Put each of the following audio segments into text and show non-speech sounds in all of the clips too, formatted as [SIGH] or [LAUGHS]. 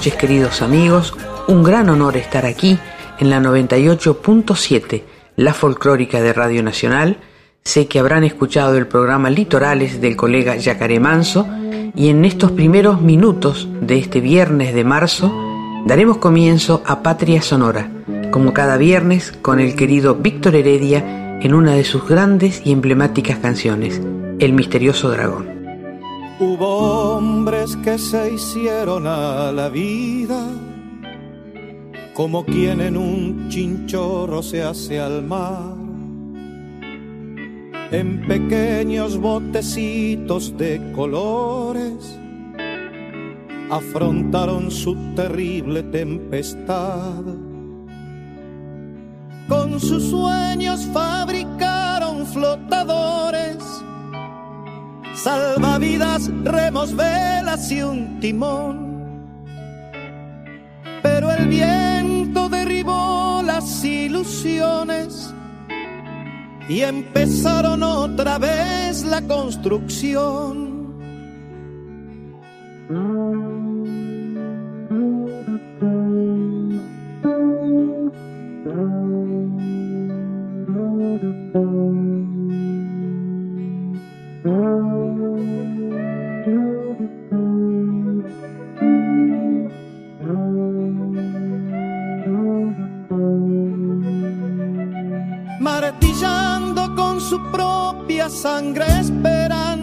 Noches queridos amigos, un gran honor estar aquí en la 98.7, la folclórica de Radio Nacional. Sé que habrán escuchado el programa Litorales del colega Yacaré Manso y en estos primeros minutos de este viernes de marzo daremos comienzo a Patria Sonora, como cada viernes con el querido Víctor Heredia en una de sus grandes y emblemáticas canciones, El misterioso dragón. Hubo hombres que se hicieron a la vida como quien en un chinchorro se hace al mar. En pequeños botecitos de colores afrontaron su terrible tempestad. Con sus sueños fabricaron flotadores salvavidas, remos, velas y un timón. Pero el viento derribó las ilusiones y empezaron otra vez la construcción. Su propia sangre esperan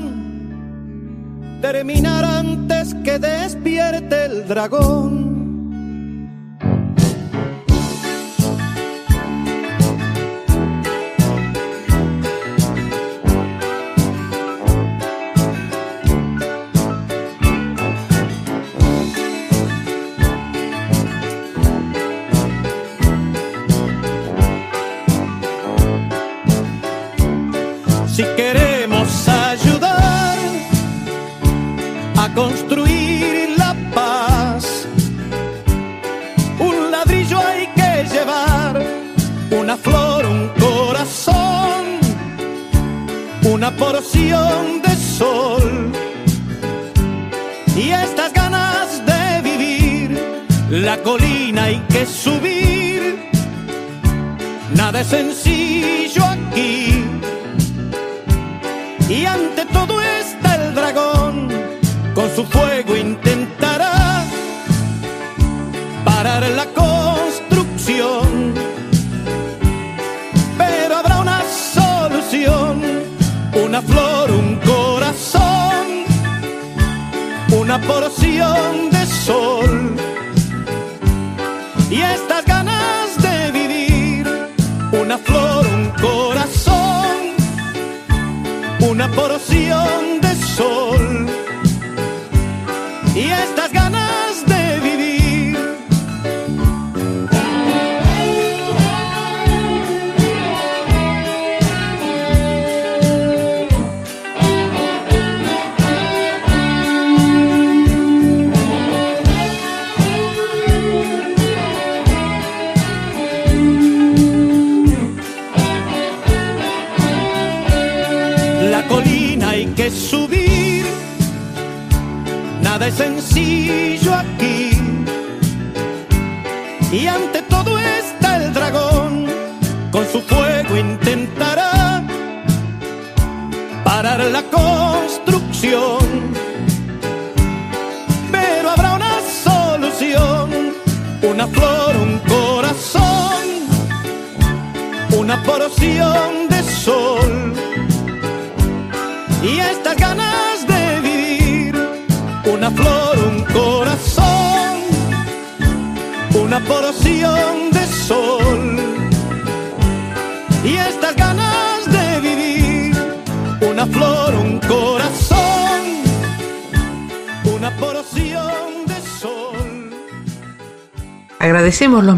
terminar antes que despierte el dragón. Colina hay que subir, nada es sencillo aquí. Y ante todo está el dragón, con su fuego intentará parar la construcción. Pero habrá una solución, una flor, un corazón, una porción una porción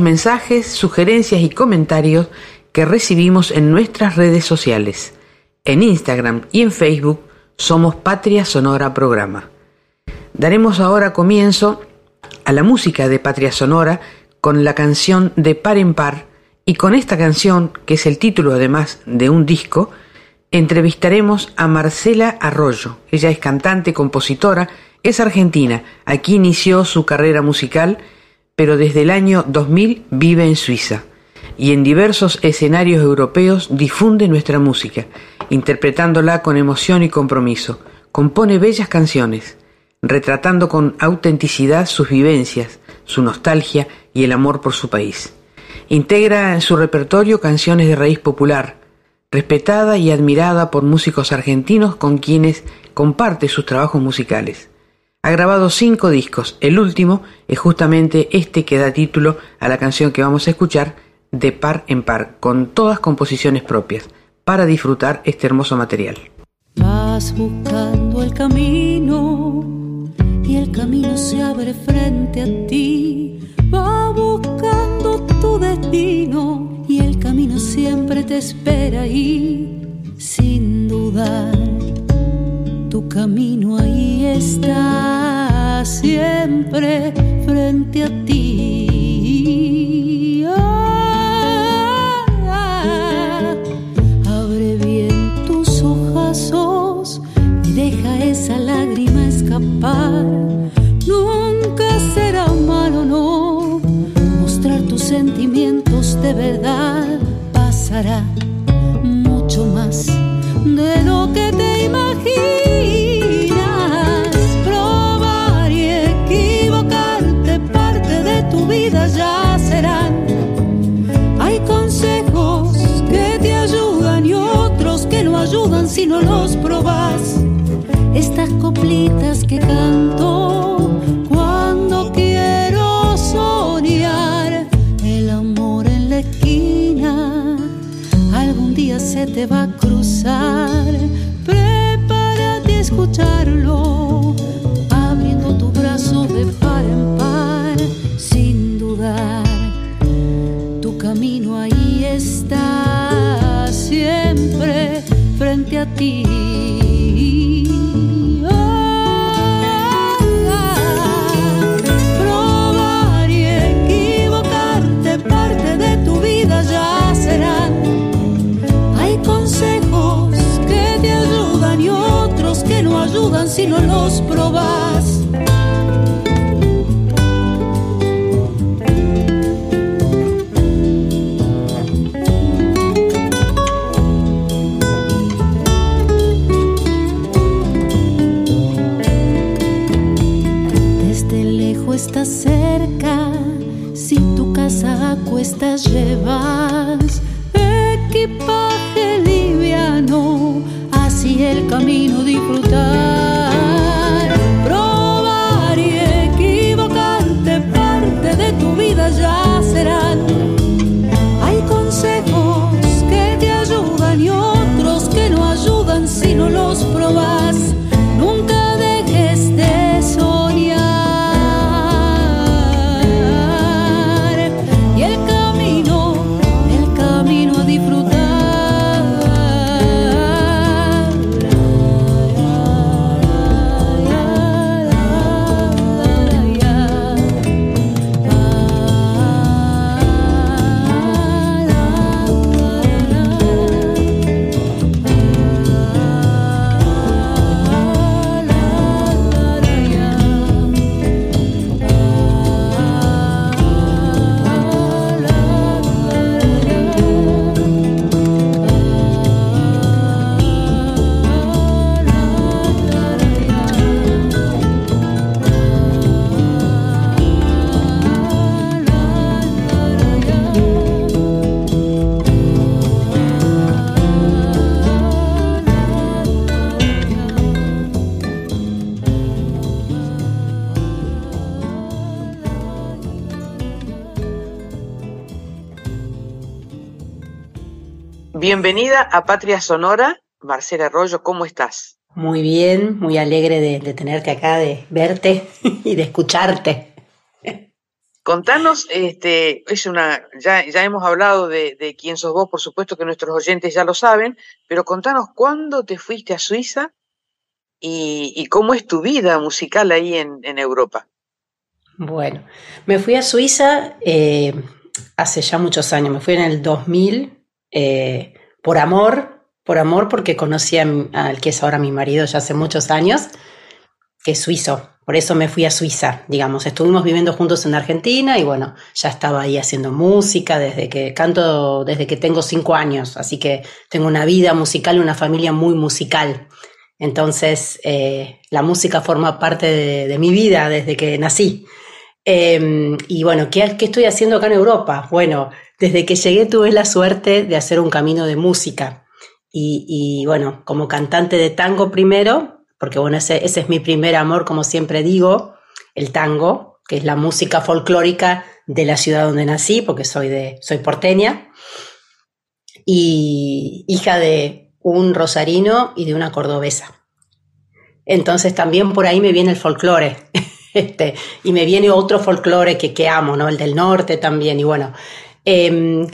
mensajes, sugerencias y comentarios que recibimos en nuestras redes sociales. En Instagram y en Facebook somos Patria Sonora Programa. Daremos ahora comienzo a la música de Patria Sonora con la canción de Par en Par y con esta canción, que es el título además de un disco, entrevistaremos a Marcela Arroyo. Ella es cantante, compositora, es argentina. Aquí inició su carrera musical, pero desde el año 2000 vive en Suiza y en diversos escenarios europeos difunde nuestra música, interpretándola con emoción y compromiso. Compone bellas canciones, retratando con autenticidad sus vivencias, su nostalgia y el amor por su país. Integra en su repertorio canciones de raíz popular, respetada y admirada por músicos argentinos con quienes comparte sus trabajos musicales. Ha grabado cinco discos, el último es justamente este que da título a la canción que vamos a escuchar, de par en par, con todas composiciones propias, para disfrutar este hermoso material. Vas buscando el camino y el camino se abre frente a ti. Va buscando tu destino y el camino siempre te espera ahí, sin dudar. Tu camino ahí está siempre frente a ti. Abre bien tus ojazos y deja esa lágrima escapar. Nunca será malo, no. Mostrar tus sentimientos de verdad pasará mucho más de lo que te imaginas. Si no los probas. Estas coplitas que canto Bienvenida a Patria Sonora. Marcela Arroyo, ¿cómo estás? Muy bien, muy alegre de, de tenerte acá, de verte [LAUGHS] y de escucharte. Contanos, este, es una, ya, ya hemos hablado de, de, quién sos vos, por supuesto que nuestros oyentes ya lo saben, pero contanos cuándo te fuiste a Suiza y, y cómo es tu vida musical ahí en, en, Europa. Bueno, me fui a Suiza eh, hace ya muchos años, me fui en el 2000 eh, por amor, por amor porque conocí al que es ahora mi marido ya hace muchos años, que es suizo, por eso me fui a Suiza, digamos. Estuvimos viviendo juntos en Argentina y bueno, ya estaba ahí haciendo música desde que canto, desde que tengo cinco años. Así que tengo una vida musical una familia muy musical. Entonces, eh, la música forma parte de, mi vida desde que nací. Em, y bueno, ¿qué, ¿qué estoy haciendo acá en Europa? Bueno, desde que llegué tuve la suerte de hacer un camino de música. Y, bueno, como cantante de tango primero, porque bueno, ese, ese, es mi primer amor, como siempre digo, el tango, que es la música folclórica de la ciudad donde nací, porque soy, de, soy porteña, y hija de un rosarino y de una cordobesa. Entonces también por ahí me viene el folclore, [LAUGHS] este, y me viene otro folclore que, que amo, ¿no? El del norte también, y bueno. Eh,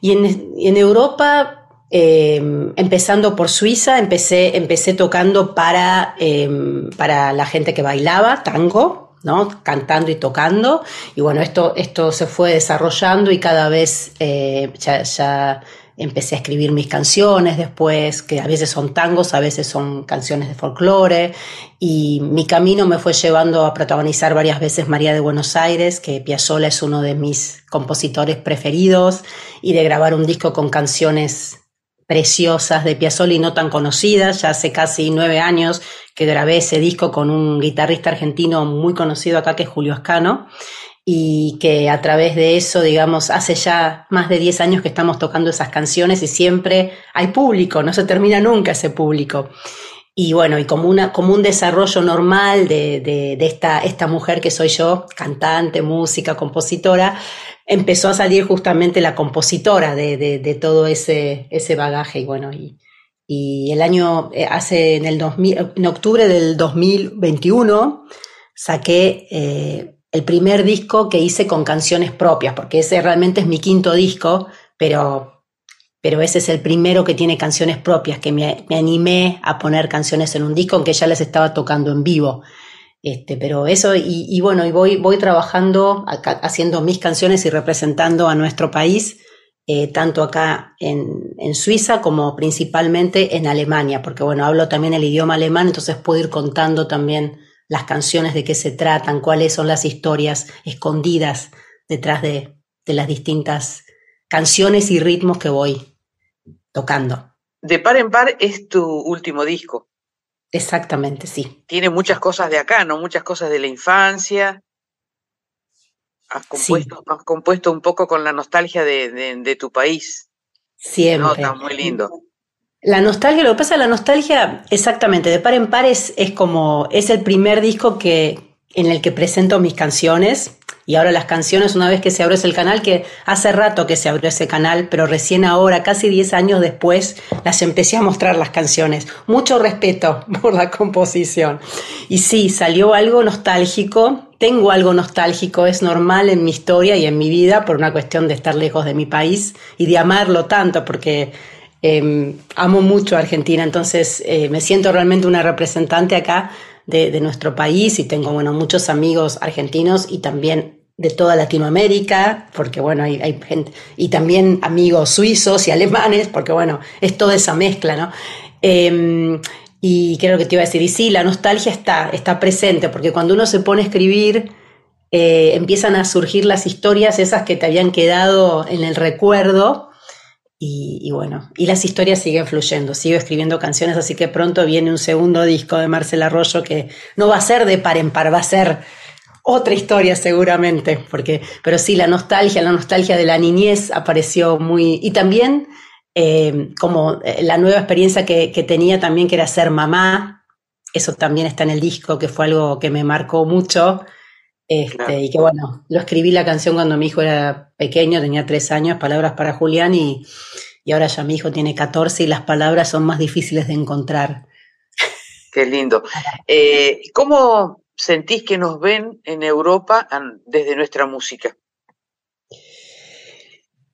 y en, en Europa eh, empezando por Suiza, empecé, empecé tocando para, eh, para la gente que bailaba tango, ¿no? cantando y tocando. Y bueno, esto, esto se fue desarrollando y cada vez eh, ya, empecé a escribir mis canciones después, que a veces son tangos, a veces son canciones de folclore. Y mi camino me fue llevando a protagonizar varias veces María de Buenos Aires, que Piazzolla es uno de mis compositores preferidos, y de grabar un disco con canciones preciosas de Piazzolla y no tan conocidas. Ya hace casi nueve años que grabé ese disco con un guitarrista argentino muy conocido acá que es Julio Ascano y que a través de eso, digamos, hace ya más de diez años que estamos tocando esas canciones y siempre hay público, no se termina nunca ese público. Y bueno, y como, una, como un desarrollo normal de, de, de esta, esta mujer que soy yo, cantante, música, compositora, empezó a salir justamente la compositora de, de, de todo ese, ese bagaje. Y bueno, y, y el año, eh, hace en el 2000, en octubre del 2021, saqué eh, el primer disco que hice con canciones propias, porque ese realmente es mi quinto disco, pero, pero ese es el primero que tiene canciones propias, que me, animé a poner canciones en un disco, aunque ya les estaba tocando en vivo. Este, pero eso, y, bueno, y voy, voy trabajando, haciendo mis canciones y representando a nuestro país, eh, tanto acá en, en, Suiza como principalmente en Alemania, porque bueno, hablo también el idioma alemán, entonces puedo ir contando también las canciones de qué se tratan, cuáles son las historias escondidas detrás de, de las distintas canciones y ritmos que voy tocando. De par en par es tu último disco. Exactamente, sí. Tiene muchas cosas de acá, ¿no? Muchas cosas de la infancia. Has compuesto, sí. has compuesto un poco con la nostalgia de, de, de tu país. Siempre. Nota, muy lindo. La nostalgia, lo que pasa, la nostalgia, exactamente, de par en par es, como, es el primer disco que, en el que presento mis canciones y ahora las canciones, una vez que se abrió ese canal, que hace rato que se abrió ese canal, pero recién ahora, casi 10 años después, las empecé a mostrar las canciones. Mucho respeto [LAUGHS] por la composición. Y sí, salió algo nostálgico, tengo algo nostálgico, es normal en mi historia y en mi vida por una cuestión de estar lejos de mi país y de amarlo tanto, porque eh, amo mucho a Argentina, entonces eh, me siento realmente una representante acá de, nuestro país y tengo bueno, muchos amigos argentinos y también de toda Latinoamérica, porque bueno, hay, gente, y también amigos suizos y alemanes, porque bueno, es toda esa mezcla, ¿no? Eh, y creo que te iba a decir, y sí, la nostalgia está, está presente, porque cuando uno se pone a escribir, eh, empiezan a surgir las historias esas que te habían quedado en el recuerdo, y, bueno, y las historias siguen fluyendo, sigo escribiendo canciones, así que pronto viene un segundo disco de Marcela Arroyo que no va a ser de par en par, va a ser otra historia seguramente, porque, pero sí, la nostalgia, la nostalgia de la niñez apareció muy, y también eh, como eh, la nueva experiencia que, que, tenía también, que era ser mamá, eso también está en el disco, que fue algo que me marcó mucho, este, claro. y que bueno, lo escribí la canción cuando mi hijo era pequeño, tenía tres años, Palabras para Julián, y, y ahora ya mi hijo tiene 14 y las palabras son más difíciles de encontrar. Qué lindo. Eh, ¿Cómo sentís que nos ven en Europa desde nuestra música?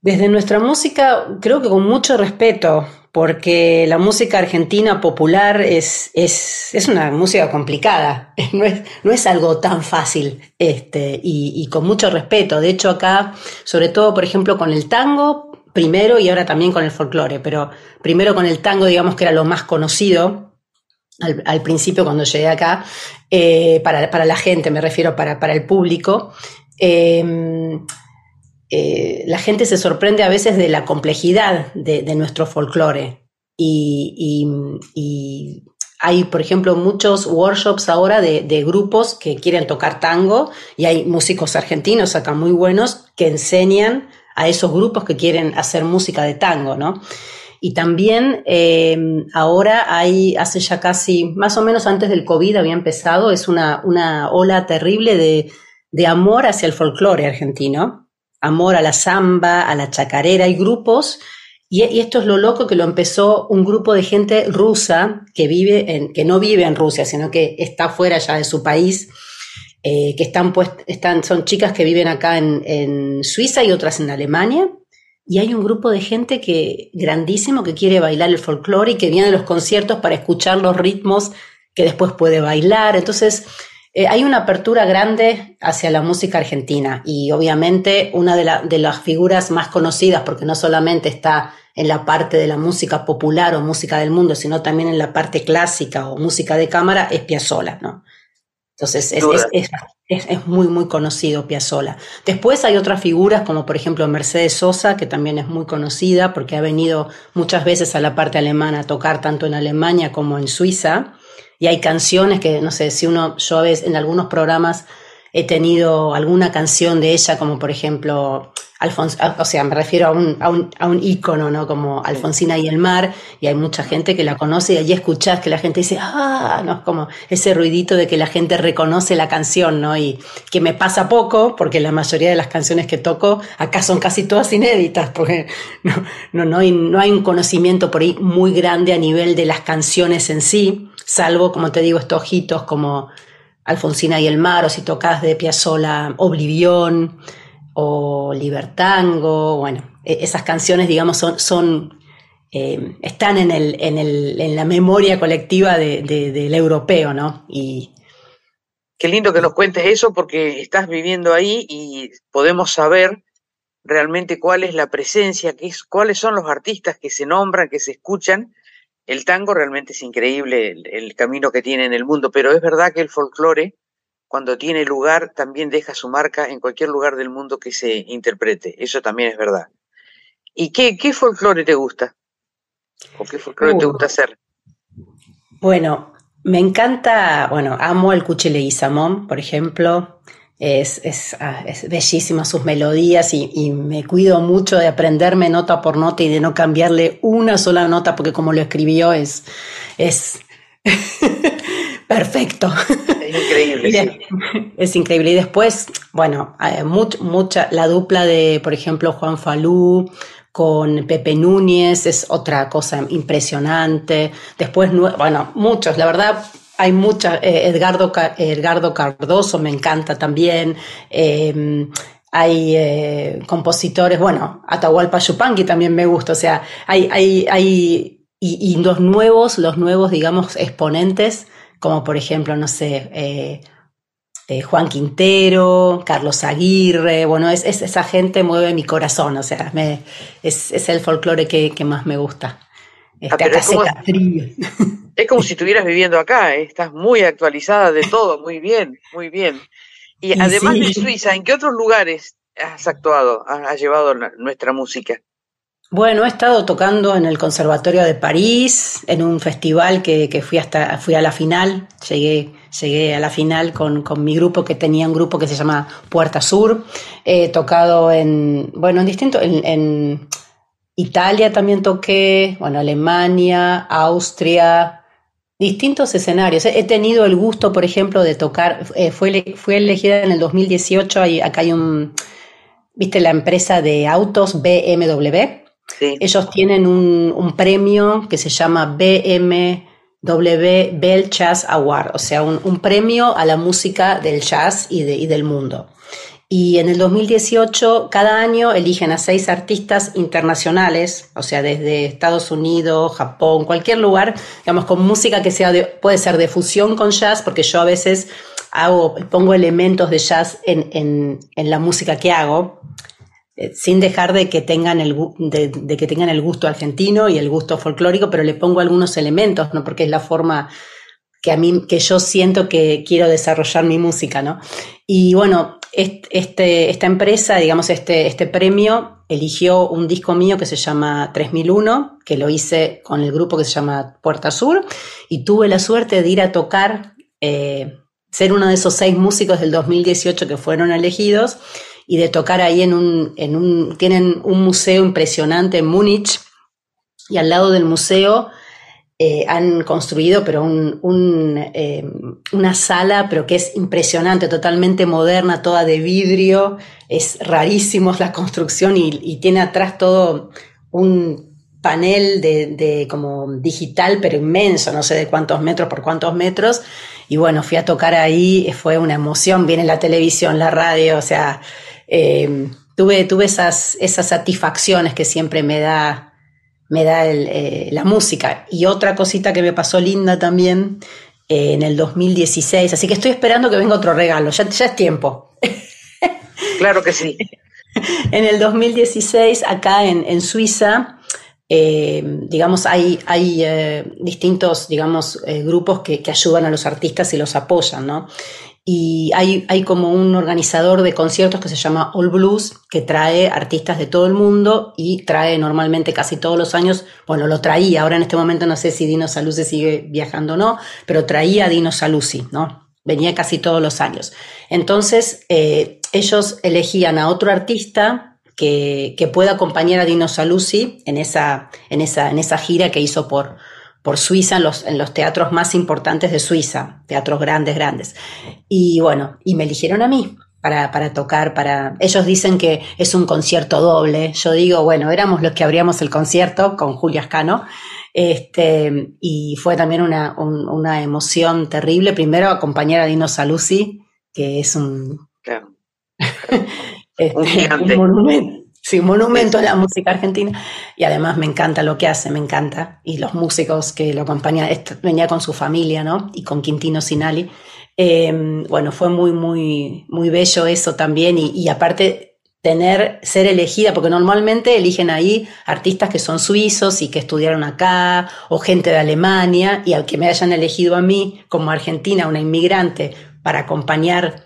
Desde nuestra música, creo que con mucho respeto, porque la música argentina popular es, es, una música complicada, [LAUGHS] no es, no es, algo tan fácil este, y, con mucho respeto. De hecho, acá, sobre todo, por ejemplo, con el tango, primero y ahora también con el folclore, pero primero con el tango, digamos que era lo más conocido. Al, principio cuando llegué acá, eh, para, la gente, me refiero para, para el público, eh, eh, la gente se sorprende a veces de la complejidad de, nuestro folclore. Y, hay, por ejemplo, muchos workshops ahora de, grupos que quieren tocar tango y hay músicos argentinos acá muy buenos que enseñan a esos grupos que quieren hacer música de tango, ¿no? Y también eh, ahora hay, hace ya casi, más o menos antes del COVID había empezado, es una, una ola terrible de, de amor hacia el folclore argentino amor a la samba, a la chacarera, hay grupos, y, esto es lo loco que lo empezó un grupo de gente rusa que vive en, que no vive en Rusia, sino que está fuera ya de su país, eh, que están, pues, están, son chicas que viven acá en, en Suiza y otras en Alemania, y hay un grupo de gente que grandísimo que quiere bailar el folclore y que viene a los conciertos para escuchar los ritmos que después puede bailar. Entonces, eh, hay una apertura grande hacia la música argentina y obviamente una de, las figuras más conocidas, porque no solamente está en la parte de la música popular o música del mundo, sino también en la parte clásica o música de cámara, es Piazzolla, ¿no? Entonces es, es, muy, muy conocido Piazzolla. Después hay otras figuras como por ejemplo Mercedes Sosa, que también es muy conocida porque ha venido muchas veces a la parte alemana a tocar tanto en Alemania como en Suiza. Y hay canciones que, no sé, si uno, yo a veces en algunos programas he tenido alguna canción de ella, como por ejemplo, Alfons, o sea, me refiero a un, a un, a un ícono, ¿no? Como Alfonsina y el mar, y hay mucha gente que la conoce y allí escuchás que la gente dice, ah, no, como ese ruidito de que la gente reconoce la canción, ¿no? Y que me pasa poco, porque la mayoría de las canciones que toco acá son casi todas inéditas, porque [LAUGHS] no, no, no, hay, no hay un conocimiento por ahí muy grande a nivel de las canciones en sí salvo, como te digo, estos ojitos como Alfonsina y el mar, o si tocas de Piazzolla Oblivión o Libertango, bueno, e, esas canciones, digamos, son, eh, están en, el, en, el, en, la memoria colectiva del europeo, ¿no? Y, Qué lindo que nos cuentes eso porque estás viviendo ahí y podemos saber realmente cuál es la presencia, qué es, cuáles son los artistas que se nombran, que se escuchan el tango realmente es increíble el, camino que tiene en el mundo, pero es verdad que el folclore, cuando tiene lugar, también deja su marca en cualquier lugar del mundo que se interprete. Eso también es verdad. ¿Y qué, qué folclore te gusta? ¿O qué folclore te uh. gusta hacer? Bueno, me encanta, bueno, amo el Cuchile Samón, por ejemplo. Es, es, ah, es bellísima sus melodías y, me cuido mucho de aprenderme nota por nota y de no cambiarle una sola nota porque como lo escribió es, es [LAUGHS] perfecto. Es increíble. Es increíble. Y después, bueno, eh, mucha, la dupla de, por ejemplo, Juan Falú con Pepe Núñez es otra cosa impresionante. Después, bueno, muchos, la verdad, hay mucha, eh, Edgardo, Edgardo Cardoso me encanta también. Em, hay eh, compositores, bueno, Atahualpa Yupanqui también me gusta, o sea, hay, hay, hay y, los nuevos, los nuevos, digamos, exponentes, como por ejemplo, no sé, eh, Juan Quintero, Carlos Aguirre, bueno, es, esa gente mueve mi corazón, o sea, me, es, el folclore que, que más me gusta. Este, acá es como si estuvieras viviendo acá, ¿eh? estás muy actualizada de todo, muy bien, muy bien. Y, además de Suiza, ¿en qué otros lugares has actuado, has, llevado nuestra música? Bueno, he estado tocando en el Conservatorio de París, en un festival que, fui hasta fui a la final, llegué, llegué a la final con, mi grupo que tenía un grupo que se llama Puerta Sur. He tocado en, bueno, en distintos, en Italia también toqué, bueno, Alemania, Austria, distintos escenarios. He tenido el gusto, por ejemplo, de tocar, eh, fue, fue elegida en el 2018, acá hay un, viste, la empresa de autos BMW. Ellos tienen un, premio que se llama BMW Bell Jazz Award, o sea, un, premio a la música del jazz y, y del mundo. Y en el 2018, cada año eligen a seis artistas internacionales, o sea, desde Estados Unidos, Japón, cualquier lugar, digamos, con música que sea puede ser de fusión con jazz, porque yo a veces pongo elementos de jazz en, en, en la música que hago, eh, sin dejar de que, tengan el, de, de, que tengan el gusto argentino y el gusto folclórico, pero le pongo algunos elementos, ¿no? Porque es la forma que a mí, que yo siento que quiero desarrollar mi música, ¿no? Y bueno, este, esta empresa, digamos, este, este premio eligió un disco mío que se llama 3001, que lo hice con el grupo que se llama Puerta Sur, y tuve la suerte de ir a tocar, eh, ser uno de esos seis músicos del 2018 que fueron elegidos, y de tocar ahí en un, en un, tienen un museo impresionante en Múnich, y al lado del museo eh, han construido, pero eh, una sala, pero que es impresionante, totalmente moderna, toda de vidrio, es rarísimo la construcción y, tiene atrás todo un panel de, como digital, pero inmenso, no sé de cuántos metros por cuántos metros. Y bueno, fui a tocar ahí, fue una emoción, viene la televisión, la radio, o sea, eh, tuve, tuve esas, esas satisfacciones que siempre me da me da eh, la música. Y otra cosita que me pasó linda también eh, en el 2016, así que estoy esperando que venga otro regalo, ya, ya es tiempo. [LAUGHS] Claro que sí. en el 2016, acá en, Suiza, eh, digamos, hay, hay distintos, digamos, grupos que, que, ayudan a los artistas y los apoyan, ¿no? Y hay, hay como un organizador de conciertos que se llama All Blues, que trae artistas de todo el mundo y trae normalmente casi todos los años, bueno, lo traía, ahora en este momento no sé si Dino Saluzzi sigue viajando o no, pero traía a Dino Saluzzi, ¿no? Venía casi todos los años. Entonces, eh, ellos elegían a otro artista que, que, pueda acompañar a Dino Saluzzi en esa, en esa, en esa gira que hizo por, por Suiza en los, en los teatros más importantes de Suiza, teatros grandes, grandes. Y bueno, y me eligieron a mí para, para, tocar, para... Ellos dicen que es un concierto doble. Yo digo, bueno, éramos los que abríamos el concierto con Julia Ascano. Este, y fue también una, una emoción terrible. Primero acompañar a Dino Saluzzi, que es un... [LAUGHS] Este, un monumento Sí, un monumento a la música argentina y además me encanta lo que hace, me encanta. Y los músicos que lo acompañan, venía con su familia, ¿no? Y con Quintino Sinali. Em, bueno, fue muy, muy, muy bello eso también y, y, aparte tener, ser elegida, porque normalmente eligen ahí artistas que son suizos y que estudiaron acá o gente de Alemania y al que me hayan elegido a mí como argentina, una inmigrante, para acompañar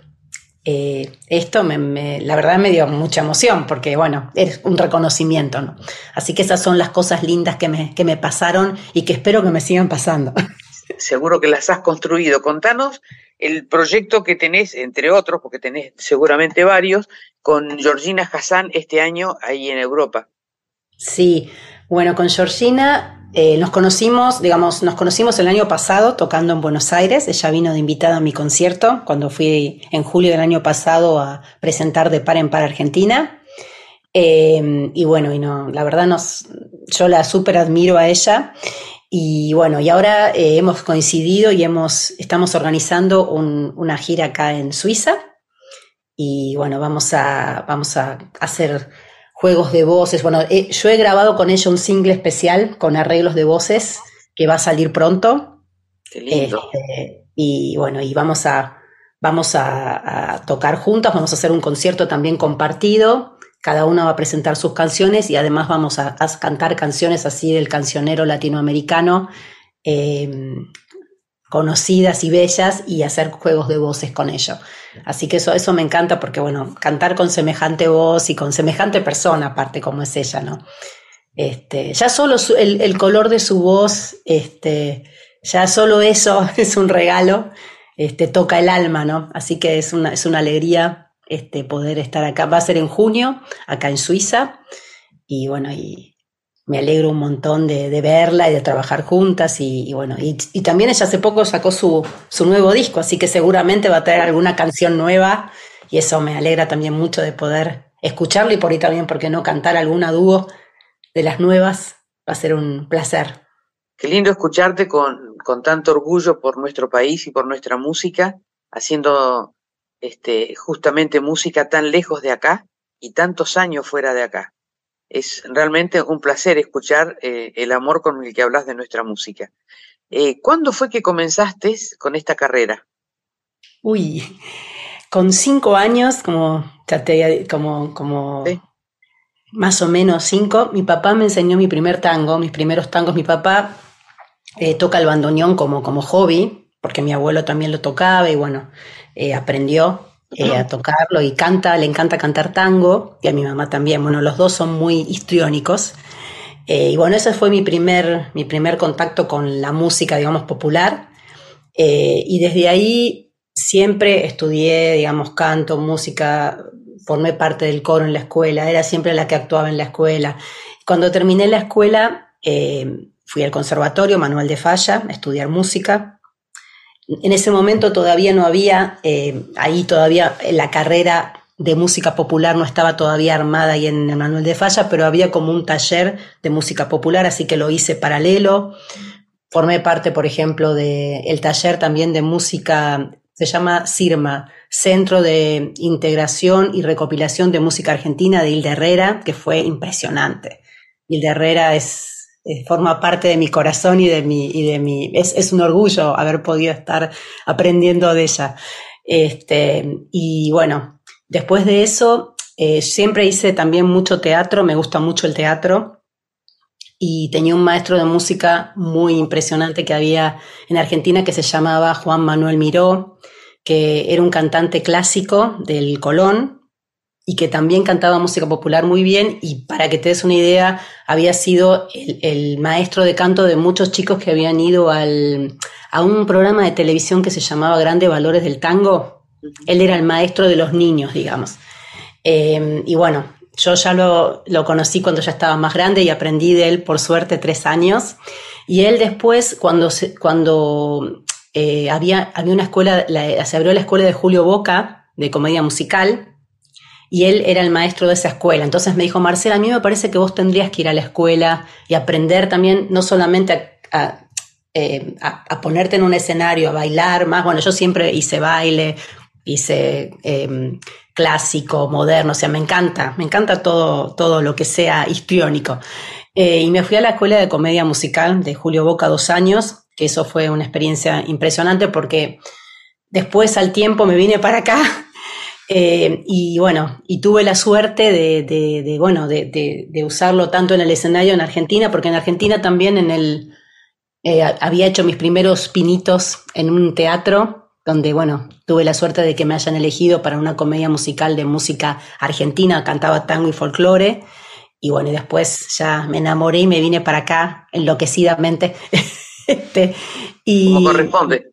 eh, esto me, la verdad me dio mucha emoción porque, bueno, es un reconocimiento, ¿no? Así que esas son las cosas lindas que me, que me pasaron y que espero que me sigan pasando. [LAUGHS] Seguro que las has construido. Contanos el proyecto que tenés, entre otros, porque tenés seguramente varios, con Georgina Hassan este año ahí en Europa. Sí, bueno, con Georgina eh, nos conocimos, digamos, nos conocimos el año pasado tocando en Buenos Aires. Ella vino de invitada a mi concierto cuando fui en julio del año pasado a presentar de par en par Argentina. Eh, y bueno, y no, la verdad nos, yo la súper admiro a ella. Y bueno, y ahora eh, hemos coincidido y hemos, estamos organizando una gira acá en Suiza. Y bueno, vamos a, vamos a hacer juegos de voces. Bueno, eh, yo he grabado con ella un single especial con arreglos de voces que va a salir pronto. Qué lindo. Este, y bueno, y vamos a, vamos a, tocar juntas, vamos a hacer un concierto también compartido. Cada una va a presentar sus canciones y además vamos a, cantar canciones así del cancionero latinoamericano. Em, conocidas y bellas y hacer juegos de voces con ello. Así que eso, eso me encanta porque, bueno, cantar con semejante voz y con semejante persona, aparte como es ella, ¿no? Este, ya solo el, color de su voz, este, ya solo eso [LAUGHS] es un regalo, este, toca el alma, ¿no? Así que es una, es una alegría este, poder estar acá. Va a ser en junio, acá en Suiza, y bueno, y me alegro un montón de, verla y de trabajar juntas y, bueno, y, también ella hace poco sacó su, su, nuevo disco, así que seguramente va a traer alguna canción nueva y eso me alegra también mucho de poder escucharlo y por ahí también, porque no cantar alguna dúo de las nuevas? Va a ser un placer. Qué lindo escucharte con, con tanto orgullo por nuestro país y por nuestra música, haciendo este, justamente música tan lejos de acá y tantos años fuera de acá. Es realmente un placer escuchar eh, el amor con el que hablas de nuestra música. Eh, ¿Cuándo fue que comenzaste con esta carrera? Uy, con cinco años, como, como, como más o menos cinco, mi papá me enseñó mi primer tango, mis primeros tangos. Mi papá eh, toca el bandoneón como, como hobby, porque mi abuelo también lo tocaba y bueno, eh, aprendió eh, a tocarlo y canta, le encanta cantar tango, y a mi mamá también. Bueno, los dos son muy histriónicos. y bueno, ese fue mi primer, mi primer contacto con la música, digamos, popular. y desde ahí siempre estudié, digamos, canto, música, formé parte del coro en la escuela, era siempre la que actuaba en la escuela. Cuando terminé la escuela, eh, fui al conservatorio Manuel de Falla a estudiar música. En ese momento todavía no había, eh, ahí todavía la carrera de música popular no estaba todavía armada ahí en Manuel de Falla, pero había como un taller de música popular, así que lo hice paralelo. Formé parte, por ejemplo, del taller también de música, se llama CIRMA, Centro de Integración y Recopilación de Música Argentina de Hilda Herrera, que fue impresionante. Hilda Herrera es, forma parte de mi corazón y de mi, y de mi es, un orgullo haber podido estar aprendiendo de ella. Este, y bueno, después de eso, eh, siempre hice también mucho teatro, me gusta mucho el teatro. Y tenía un maestro de música muy impresionante que había en Argentina que se llamaba Juan Manuel Miró que era un cantante clásico del Colón y que también cantaba música popular muy bien y para que te des una idea, había sido el, maestro de canto de muchos chicos que habían ido al, a un programa de televisión que se llamaba Grandes Valores del Tango. Él era el maestro de los niños, digamos. Eh, y bueno, yo ya lo, lo, conocí cuando ya estaba más grande y aprendí de él, por suerte, tres años. Y él después, cuando, cuando eh, había, había una escuela, se abrió la escuela de Julio Boca de comedia musical y él era el maestro de esa escuela. Entonces me dijo, Marcela, a mí me parece que vos tendrías que ir a la escuela y aprender también, no solamente a, eh, ponerte en un escenario, a bailar más. Bueno, yo siempre hice baile, hice em, clásico, moderno, o sea, me encanta, me encanta todo, todo lo que sea histriónico. Eh, y me fui a la escuela de comedia musical de Julio Boca dos años que eso fue una experiencia impresionante porque después al tiempo me vine para acá eh, y bueno, y tuve la suerte de, bueno, de, usarlo tanto en el escenario en Argentina, porque en Argentina también en el, eh, había hecho mis primeros pinitos en un teatro, donde bueno, tuve la suerte de que me hayan elegido para una comedia musical de música argentina, cantaba tango y folclore, y bueno, y después ya me enamoré y me vine para acá enloquecidamente. [LAUGHS] Este, y, Como corresponde.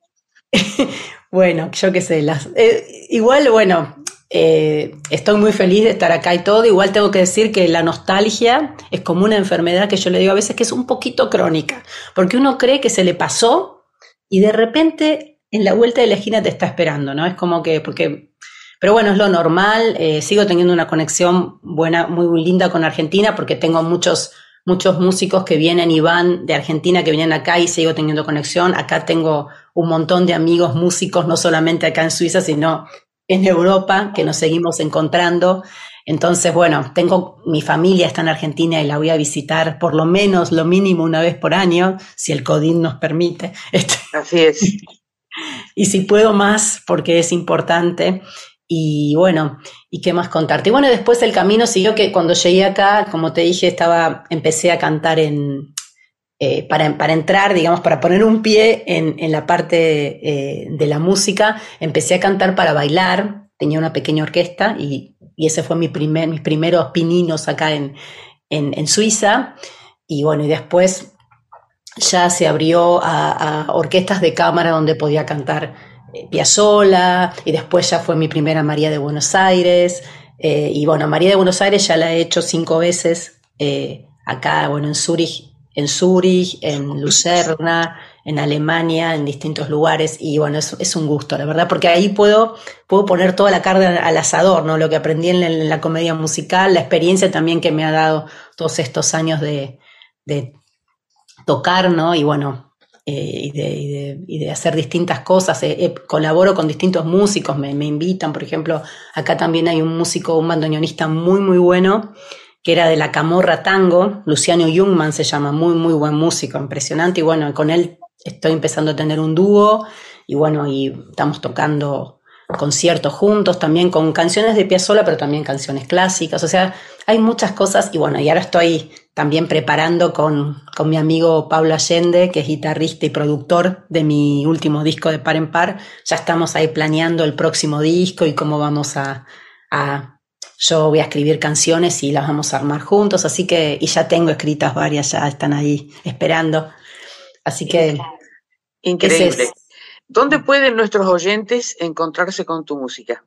[LAUGHS] bueno, yo qué sé, las, eh, igual, bueno, eh, estoy muy feliz de estar acá y todo. Igual tengo que decir que la nostalgia es como una enfermedad que yo le digo a veces que es un poquito crónica, porque uno cree que se le pasó y de repente en la vuelta de la esquina te está esperando, ¿no? Es como que, porque, pero bueno, es lo normal. Eh, sigo teniendo una conexión buena, muy linda con Argentina porque tengo muchos muchos músicos que vienen y van de Argentina, que vienen acá y sigo teniendo conexión. Acá tengo un montón de amigos músicos, no solamente acá en Suiza, sino en Europa, que nos seguimos encontrando. Entonces, bueno, tengo mi familia está en Argentina y la voy a visitar por lo menos, lo mínimo una vez por año, si el CODIN nos permite. [LAUGHS] Este, Así es. y si puedo más, porque es importante. Y bueno, ¿y qué más contarte? Y bueno, después el camino siguió que cuando llegué acá, como te dije, estaba, empecé a cantar en, eh, para, para, entrar, digamos, para poner un pie en, en la parte eh, de la música, empecé a cantar para bailar, tenía una pequeña orquesta y, y ese fue mi primer, mis primeros pininos acá en, en, Suiza. Y bueno, y después ya se abrió a, orquestas de cámara donde podía cantar Piazzola, y después ya fue mi primera María de Buenos Aires. Eh, y bueno, María de Buenos Aires ya la he hecho cinco veces eh, acá, bueno, en Zurich, en Zurich, en Lucerna, en Alemania, en distintos lugares. Y bueno, es, un gusto, la verdad, porque ahí puedo, puedo poner toda la carne al asador, ¿no? Lo que aprendí en la, comedia musical, la experiencia también que me ha dado todos estos años de, de tocar, ¿no? Y bueno, eh, y, de, hacer distintas cosas. Eh, eh, colaboro con distintos músicos, me, invitan, por ejemplo, acá también hay un músico, un bandoneonista muy, muy bueno, que era de la Camorra Tango, Luciano Jungman se llama, muy, muy buen músico, impresionante, y bueno, con él estoy empezando a tener un dúo, y bueno, y estamos tocando conciertos juntos, también con canciones de Piazzolla, pero también canciones clásicas, o sea, hay muchas cosas y bueno, y ahora estoy también preparando con, con, mi amigo Pablo Allende, que es guitarrista y productor de mi último disco de Par en Par, ya estamos ahí planeando el próximo disco y cómo vamos a, a yo voy a escribir canciones y las vamos a armar juntos, así que, y ya tengo escritas varias, ya están ahí esperando. Así que... Increíble. ¿Dónde pueden nuestros oyentes encontrarse con tu música?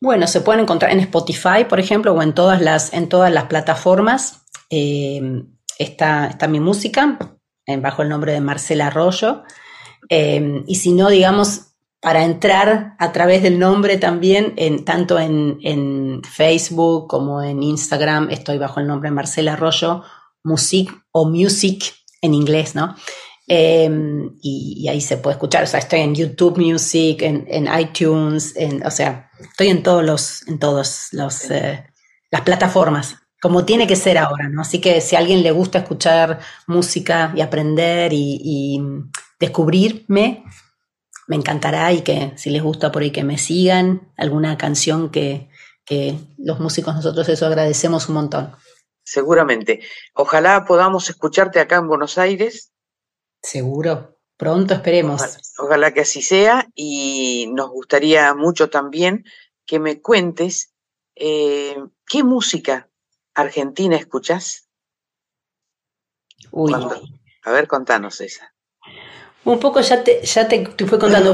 Bueno, se pueden encontrar en Spotify, por ejemplo, o en todas las, en todas las plataformas. Eh, está, está, mi música, bajo el nombre de Marcela Arroyo. Eh, y si no, digamos, para entrar a través del nombre también, en, tanto en, en, Facebook como en Instagram, estoy bajo el nombre Marcela Arroyo, Music o Music en inglés, ¿no? Em, y, ahí se puede escuchar. O sea, estoy en YouTube Music, en, iTunes, en, o sea, estoy en todos los, en todos los eh, las plataformas, como tiene que ser ahora, ¿no? Así que si a alguien le gusta escuchar música y aprender y, descubrirme, me encantará y que si les gusta por ahí que me sigan, alguna canción que, que los músicos nosotros eso agradecemos un montón. Seguramente. Ojalá podamos escucharte acá en Buenos Aires Seguro, pronto esperemos. Ojalá, que así sea y nos gustaría mucho también que me cuentes eh, qué música argentina escuchás. Uy. a ver, contanos esa. Un poco ya te, ya te, fui contando.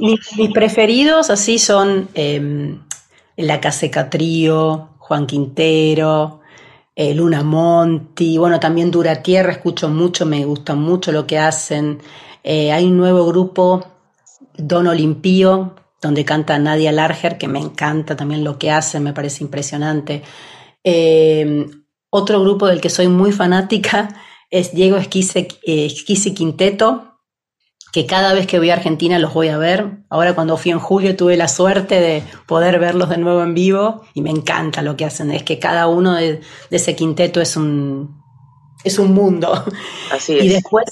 Mis, preferidos así son eh, La Caseca Trío, Juan Quintero, eh, Luna Monti, bueno, también Dura Tierra, escucho mucho, me gusta mucho lo que hacen. Eh, hay un nuevo grupo, Don Olimpío, donde canta Nadia Larger, que me encanta también lo que hacen, me parece impresionante. Eh, otro grupo del que soy muy fanática es Diego Esquise, Esquise Quinteto, que cada vez que voy a Argentina los voy a ver. Ahora cuando fui en julio tuve la suerte de poder verlos de nuevo en vivo y me encanta lo que hacen. Es que cada uno de, ese quinteto es un, es un mundo. Así es. Y después,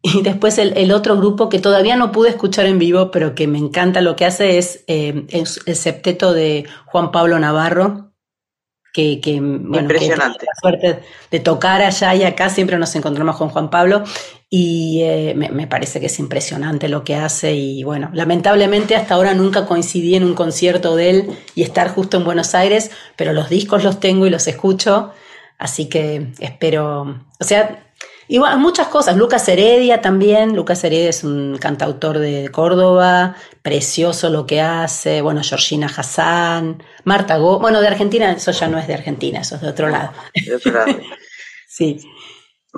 y después el, otro grupo que todavía no pude escuchar en vivo, pero que me encanta lo que hace es eh, el septeto de Juan Pablo Navarro, que, que, bueno, Impresionante. la suerte de tocar allá y acá, siempre nos encontramos con Juan Pablo y eh, me, parece que es impresionante lo que hace y bueno, lamentablemente hasta ahora nunca coincidí en un concierto de él y estar justo en Buenos Aires, pero los discos los tengo y los escucho, así que espero, o sea, y bueno, muchas cosas. Lucas Heredia también. Lucas Heredia es un cantautor de Córdoba, precioso lo que hace. Bueno, Georgina Hassan, Marta Go. Bueno, de Argentina, eso ya no es de Argentina, eso es de otro lado. De otro lado. [LAUGHS] sí.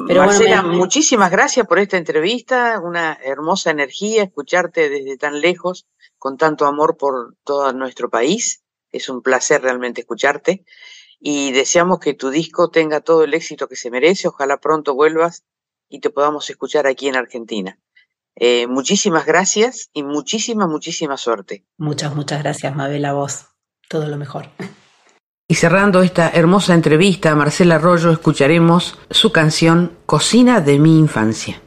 Pero Marcela, muchísimas gracias por esta entrevista, una hermosa energía, escucharte desde tan lejos, con tanto amor por todo nuestro país. Es un placer realmente escucharte y deseamos que tu disco tenga todo el éxito que se merece. Ojalá pronto vuelvas y te podamos escuchar aquí en Argentina. Eh, muchísimas gracias y muchísima, muchísima suerte. Muchas, muchas gracias, Mabel, a vos. Todo lo mejor. Y cerrando esta hermosa entrevista a Marcela Arroyo, escucharemos su canción Cocina de mi infancia.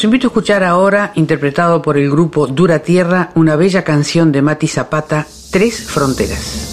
Los invito a escuchar ahora, interpretado por el grupo Dura Tierra, una bella canción de Mati Zapata, Tres Fronteras.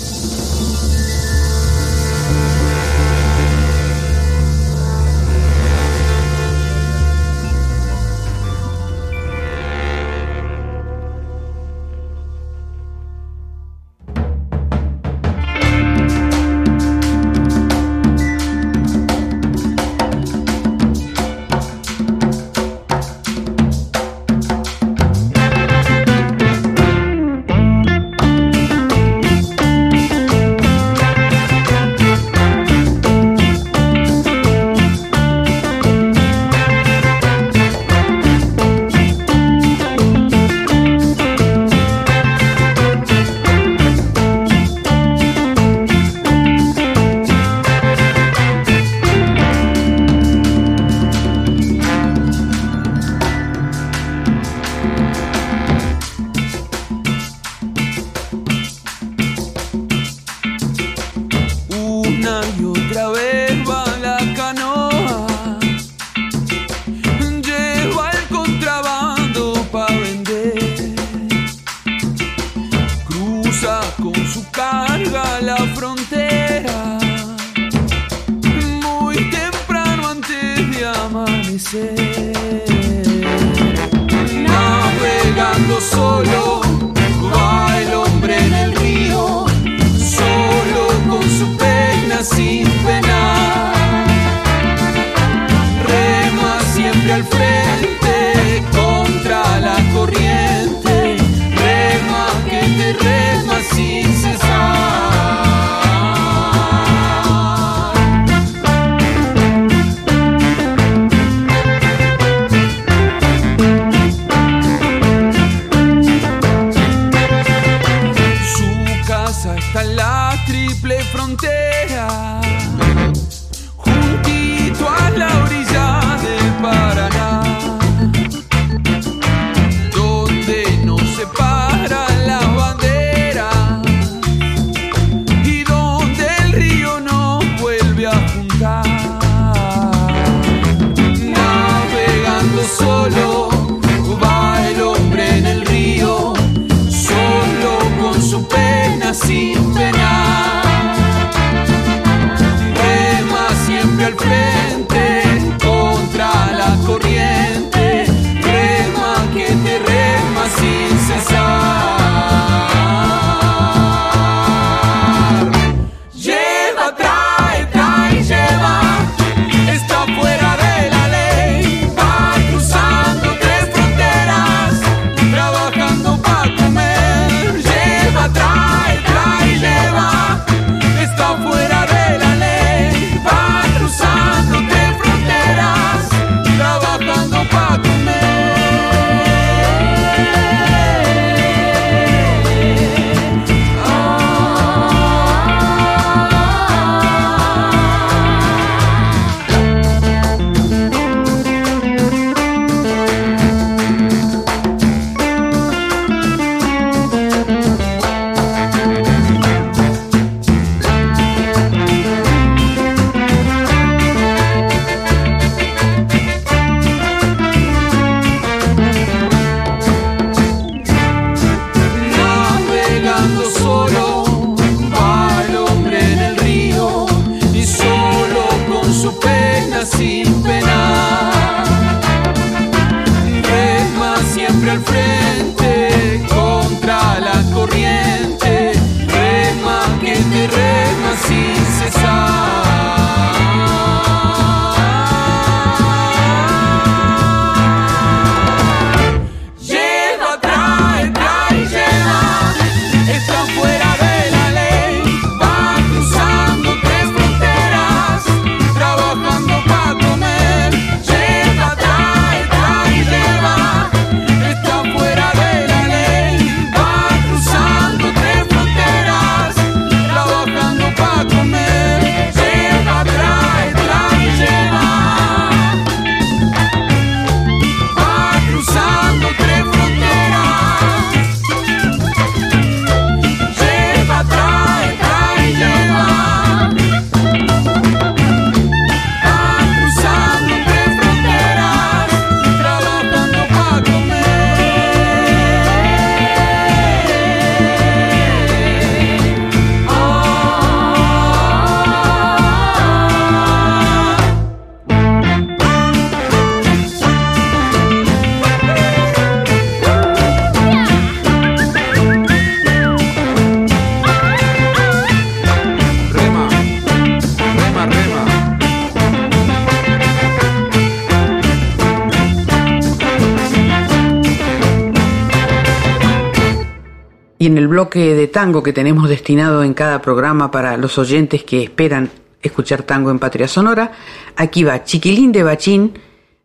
Tango que tenemos destinado en cada programa para los oyentes que esperan escuchar tango en Patria Sonora, aquí va Chiquilín de Bachín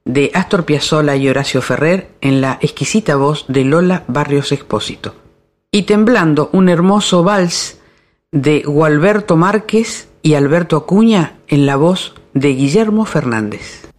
de Astor Piazzolla y Horacio Ferrer en la exquisita voz de Lola Barrios Expósito. Y temblando un hermoso vals de Gualberto Márquez y Alberto Acuña en la voz de Guillermo Fernández.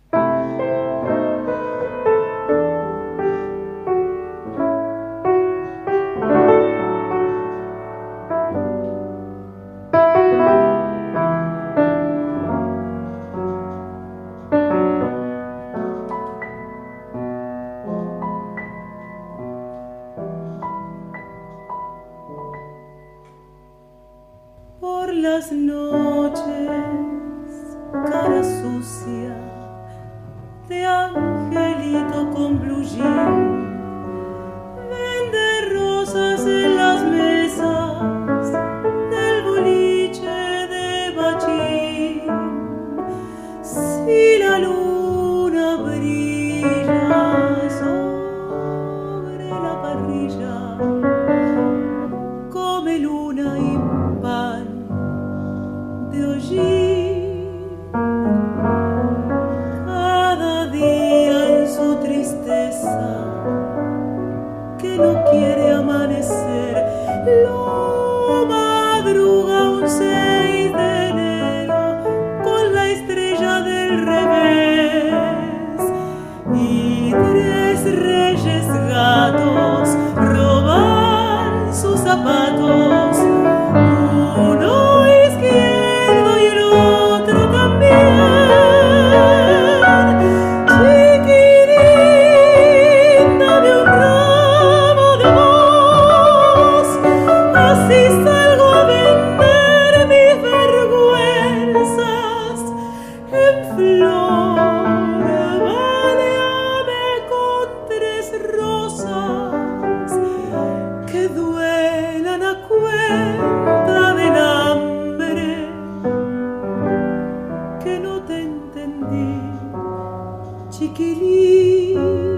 entendí, chiquilín.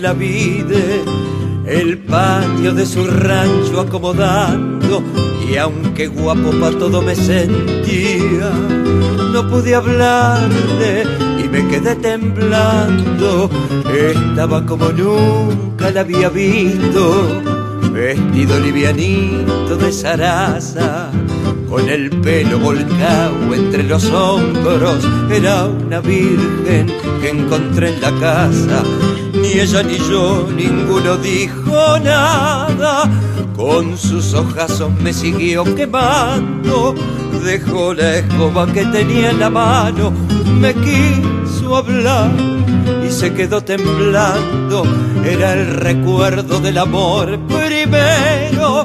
La vide, el patio de su rancho acomodando, y aunque guapo pa' todo me sentía, no pude hablarle y me quedé temblando. Estaba como nunca la había visto, vestido livianito de zaraza con el pelo volcado entre los hombros, era una virgen que encontré en la casa. Ni ella ni yo, ninguno dijo nada. Con sus ojazos me siguió quemando. Dejó la escoba que tenía en la mano, me quiso hablar y se quedó temblando. Era el recuerdo del amor primero,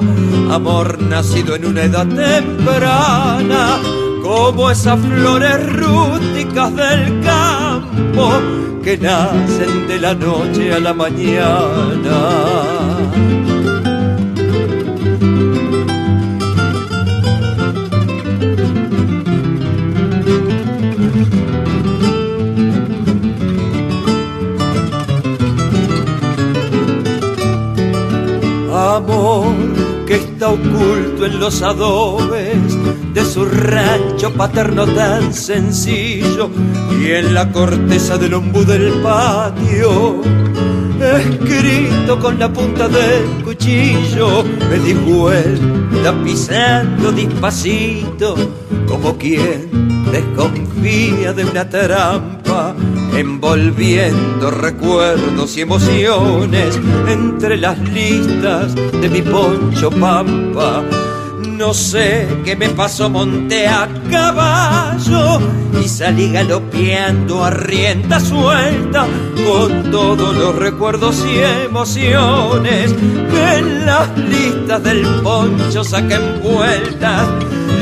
amor nacido en una edad temprana, como esas flores rústicas del campo que nacen de la noche a la mañana. amor que está oculto en los adobes de su rancho paterno tan sencillo y en la corteza del ombú del patio. Escrito con la punta del cuchillo, me di vuelta pisando despacito, como quien desconfía de una trampa envolviendo recuerdos y emociones entre las listas de mi poncho pampa. No sé qué me pasó, monté a caballo y salí galopeando a rienda suelta con todos los recuerdos y emociones que en las listas del poncho saqué vueltas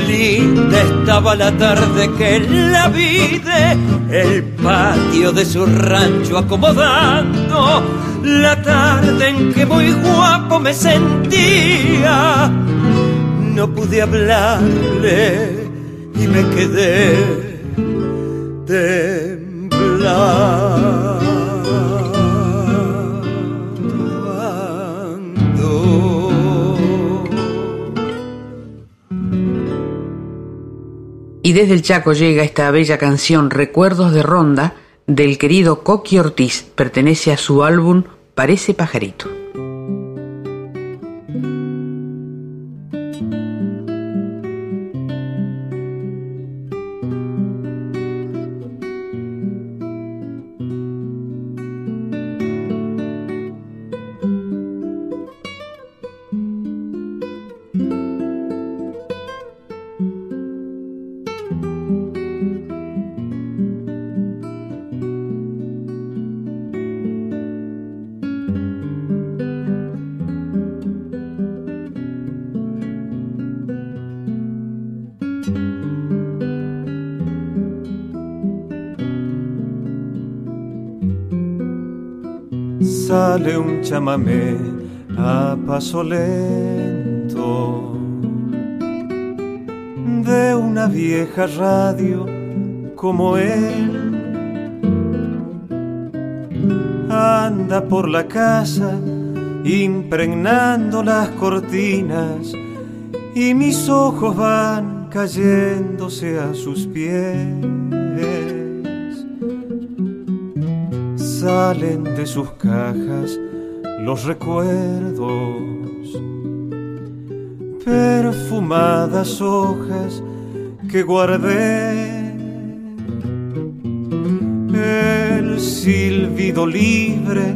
linda estaba la tarde que la vide, el patio de su rancho acomodando, la tarde en que muy guapo me sentía. No pude hablarle y me quedé temblando. Y desde el Chaco llega esta bella canción Recuerdos de Ronda del querido Coqui Ortiz. Pertenece a su álbum Parece Pajarito. Chamamé a paso lento de una vieja radio como él. Anda por la casa impregnando las cortinas y mis ojos van cayéndose a sus pies. salen de sus cajas los recuerdos, perfumadas hojas que guardé. El silbido libre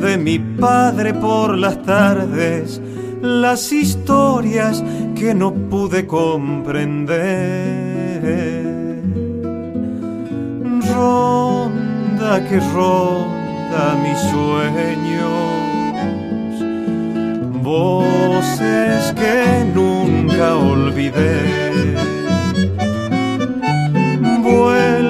de mi padre por las tardes, las historias que no pude comprender. Que ronda mis sueños, voces que nunca olvidé, vuelven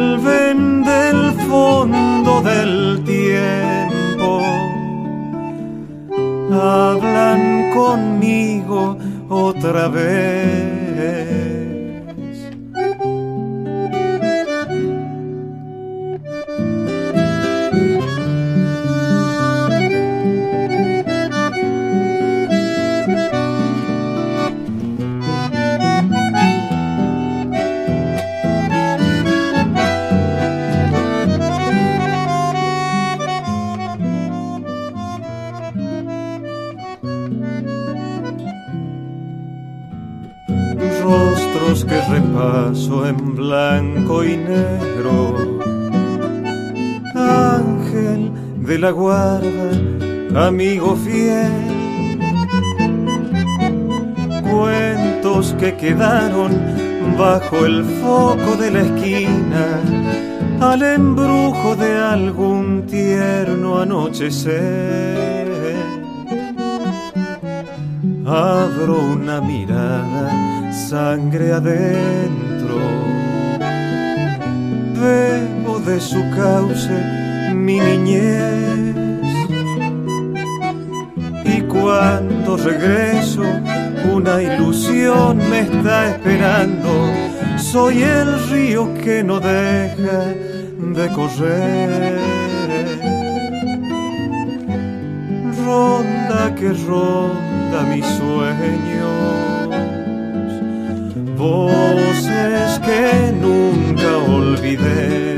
adentro. Bebo de su cauce mi niñez. Y cuando regreso, una ilusión me está esperando. Soy el río que no deja de correr. Ronda que ronda mis sueños, voces que nunca olvidé.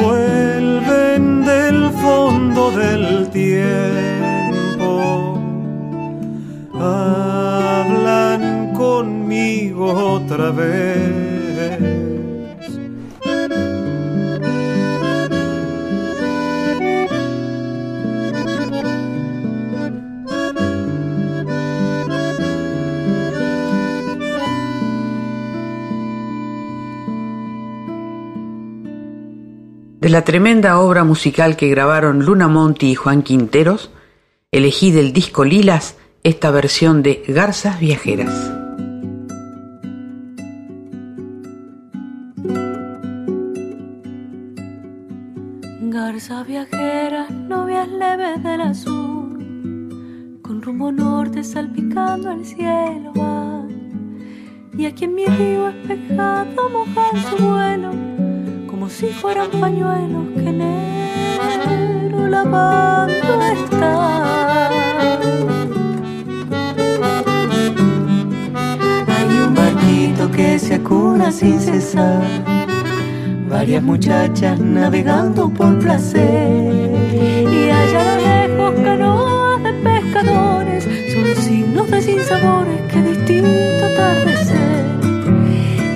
Vuelven del fondo del tiempo, hablan conmigo otra vez. La tremenda obra musical que grabaron Luna Monti y Juan Quinteros, elegí del disco Lilas esta versión de Garzas Viajeras. Fueran pañuelos que enero lavando está. Hay un barquito que se acuna sin cesar, varias muchachas navegando por placer, y allá lo lejos canoas de pescadores, son signos de sinsabores que distinto atardecer.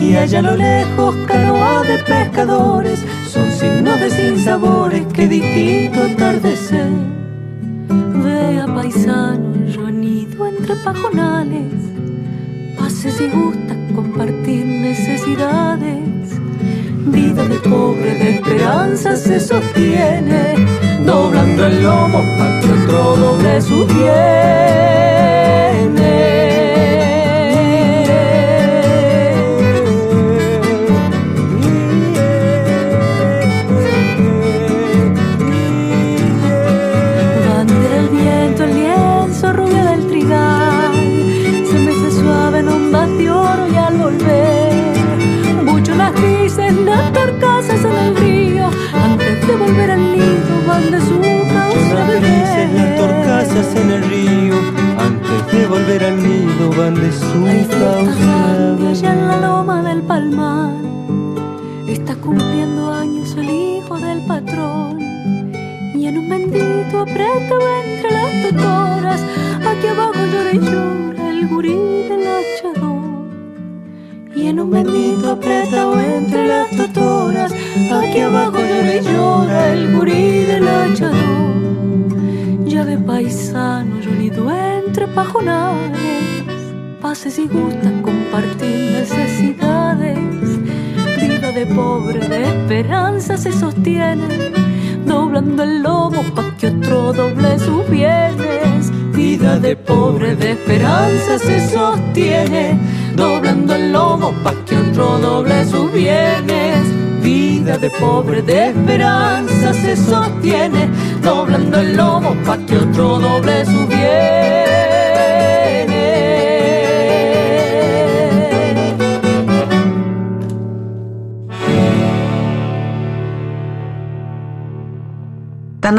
Y allá a lo lejos canoa de pescadores signos de sinsabores que distinto atardecer. Vea paisano yo anido entre pajonales, pase si gusta compartir necesidades. Vida de pobre de esperanza se sostiene, doblando el lomo para que otro doble su Bandera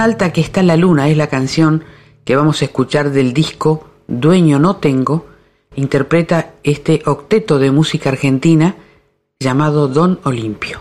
alta que está la luna es la canción que vamos a escuchar del disco Dueño no tengo, interpreta este octeto de música argentina llamado Don Olimpio.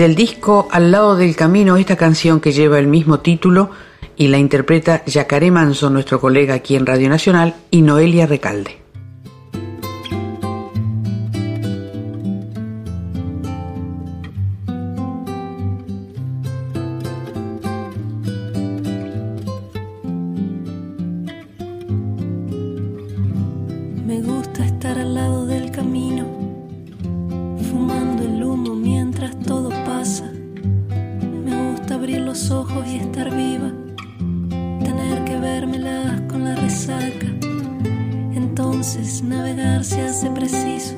Del disco Al lado del camino esta canción que lleva el mismo título y la interpreta Yacaré Manso, nuestro colega aquí en Radio Nacional, y Noelia Recalde. los ojos y estar viva, tener que vérmelas con la resaca. Entonces navegar se hace preciso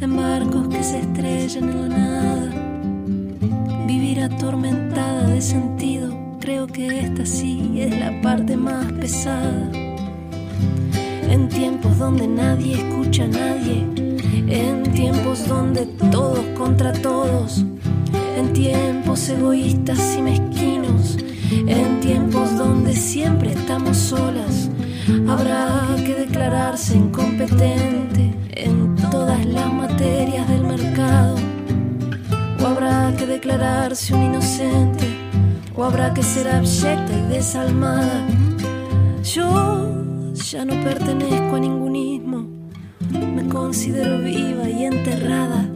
en barcos que se estrellan en la nada. Vivir atormentada de sentido, creo que esta sí es la parte más pesada. En tiempos donde nadie escucha a nadie, en tiempos donde todos contra todos en tiempos egoístas y mezquinos, en tiempos donde siempre estamos solas, habrá que declararse incompetente en todas las materias del mercado, o habrá que declararse un inocente, o habrá que ser abyecta y desalmada. Yo ya no pertenezco a ningún ismo, me considero viva y enterrada.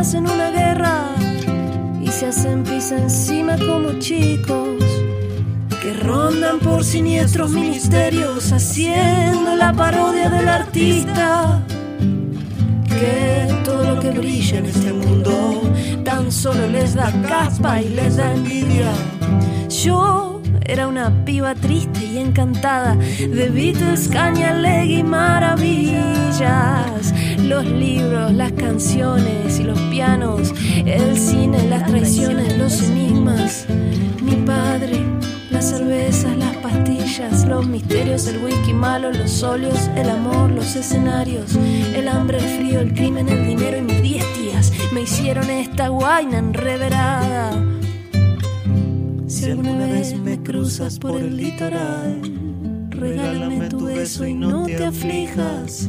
que hacen una guerra y se hacen pis encima como chicos que rondan por siniestros ministerios haciendo la parodia del artista que todo lo que brilla en este mundo tan solo les da caspa y les da envidia. Yo era una piba triste y encantada de Beatles, Cañalegui y maravillas. Los libros, las canciones y los pianos, el cine, las traiciones, los enigmas. Mi padre, las cervezas, las pastillas, los misterios, el whisky malo, los óleos, el amor, los escenarios, el hambre, el frío, el crimen, el dinero y mis diez tías me hicieron esta guaina enreverada. Si alguna vez me cruzas por el litoral, regálame tu beso y no te aflijas.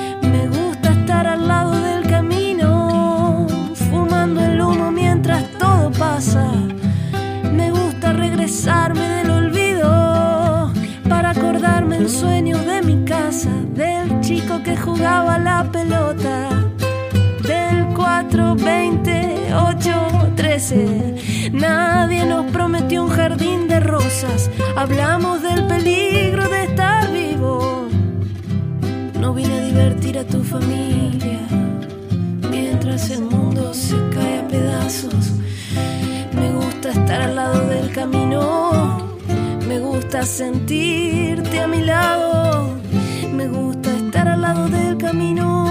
Regresarme del olvido para acordarme en sueños de mi casa, del chico que jugaba la pelota, del 4, 20, 8, 13. Nadie nos prometió un jardín de rosas, hablamos del peligro de estar vivo. No vine a divertir a tu familia mientras el mundo se cae a pedazos. Gusta estar al lado del camino, me gusta sentirte a mi lado, me gusta estar al lado del camino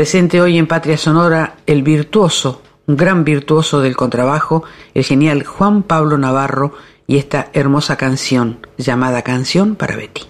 Presente hoy en Patria Sonora el virtuoso, un gran virtuoso del contrabajo, el genial Juan Pablo Navarro y esta hermosa canción llamada Canción para Betty.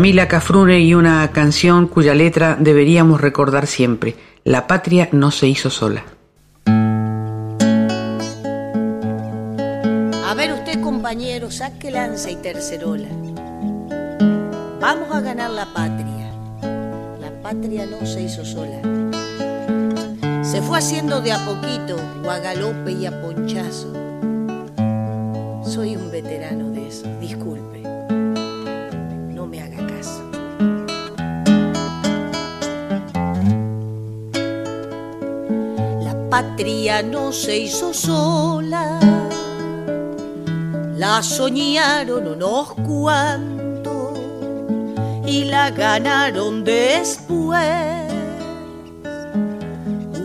Yamila Cafrune y una canción cuya letra deberíamos recordar siempre. La patria no se hizo sola. A ver usted, compañero, saque lanza y tercerola. Vamos a ganar la patria. La patria no se hizo sola. Se fue haciendo de a poquito, o a galope y a ponchazo. Soy un veterano no se hizo sola, la soñaron unos cuantos y la ganaron después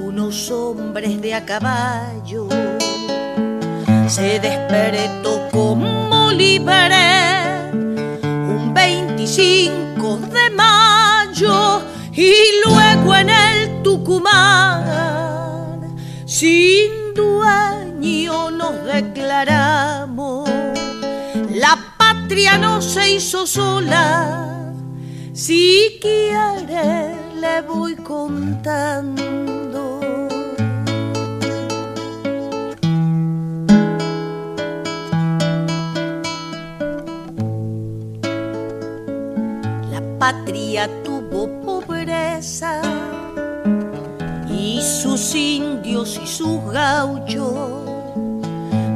unos hombres de a caballo. Se despertó como libre un 25 de mayo y luego en el Tucumán sola. Si quiere le voy contando. La patria y sus indios y sus gauchos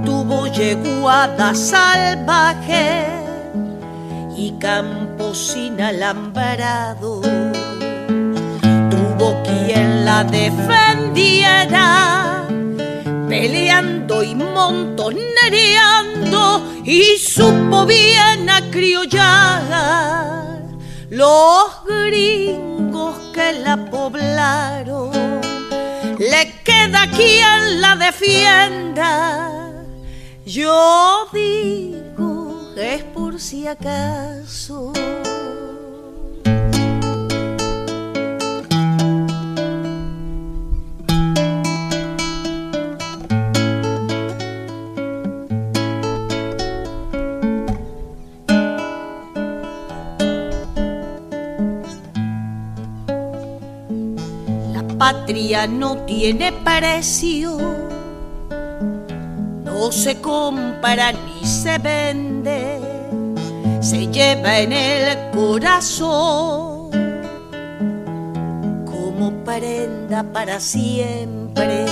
tuvo yeguada salvaje y campos sin alambrado tuvo quien la defendiera peleando y montonereando y supo bien acriollar los gringos que la poblaron. Le queda quien la defienda. Yo digo es por si acaso. patria no tiene precio, no se compra ni se vende, se lleva en el corazón como prenda para siempre.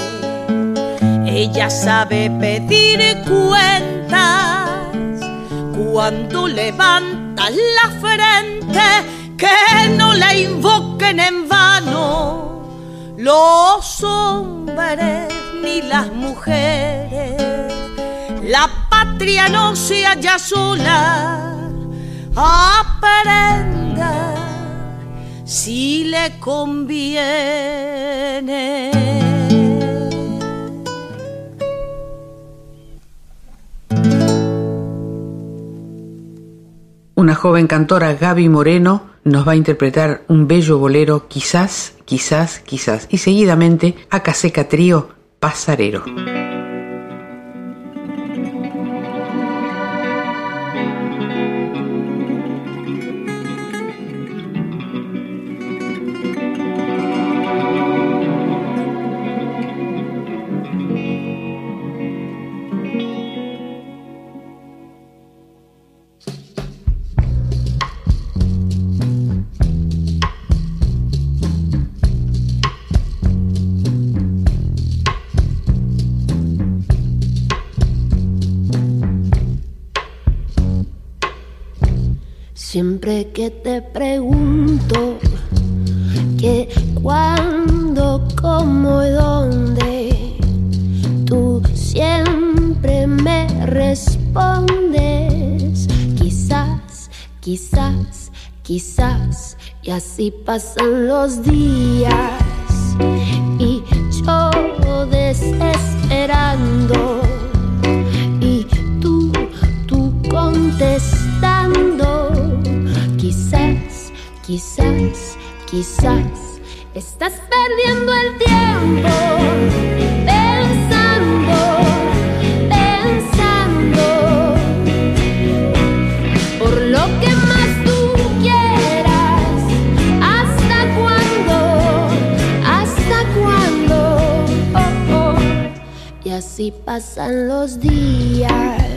Ella sabe pedir cuentas cuando levanta la frente, que no la invoquen en vano los hombres ni las mujeres. La patria no se halla sola, aprenda si le conviene. Una joven cantora, Gaby Moreno, nos va a interpretar un bello bolero, quizás, quizás, quizás, y seguidamente a Caseca Trío, Pasarero. Que te pregunto que cuándo, cómo y dónde, tú siempre me respondes, quizás, quizás, quizás, y así pasan los días. Y yo desesperando Quizás, quizás estás perdiendo el tiempo pensando, pensando por lo que más tú quieras. ¿Hasta cuándo? ¿Hasta cuándo? Oh, oh. Y así pasan los días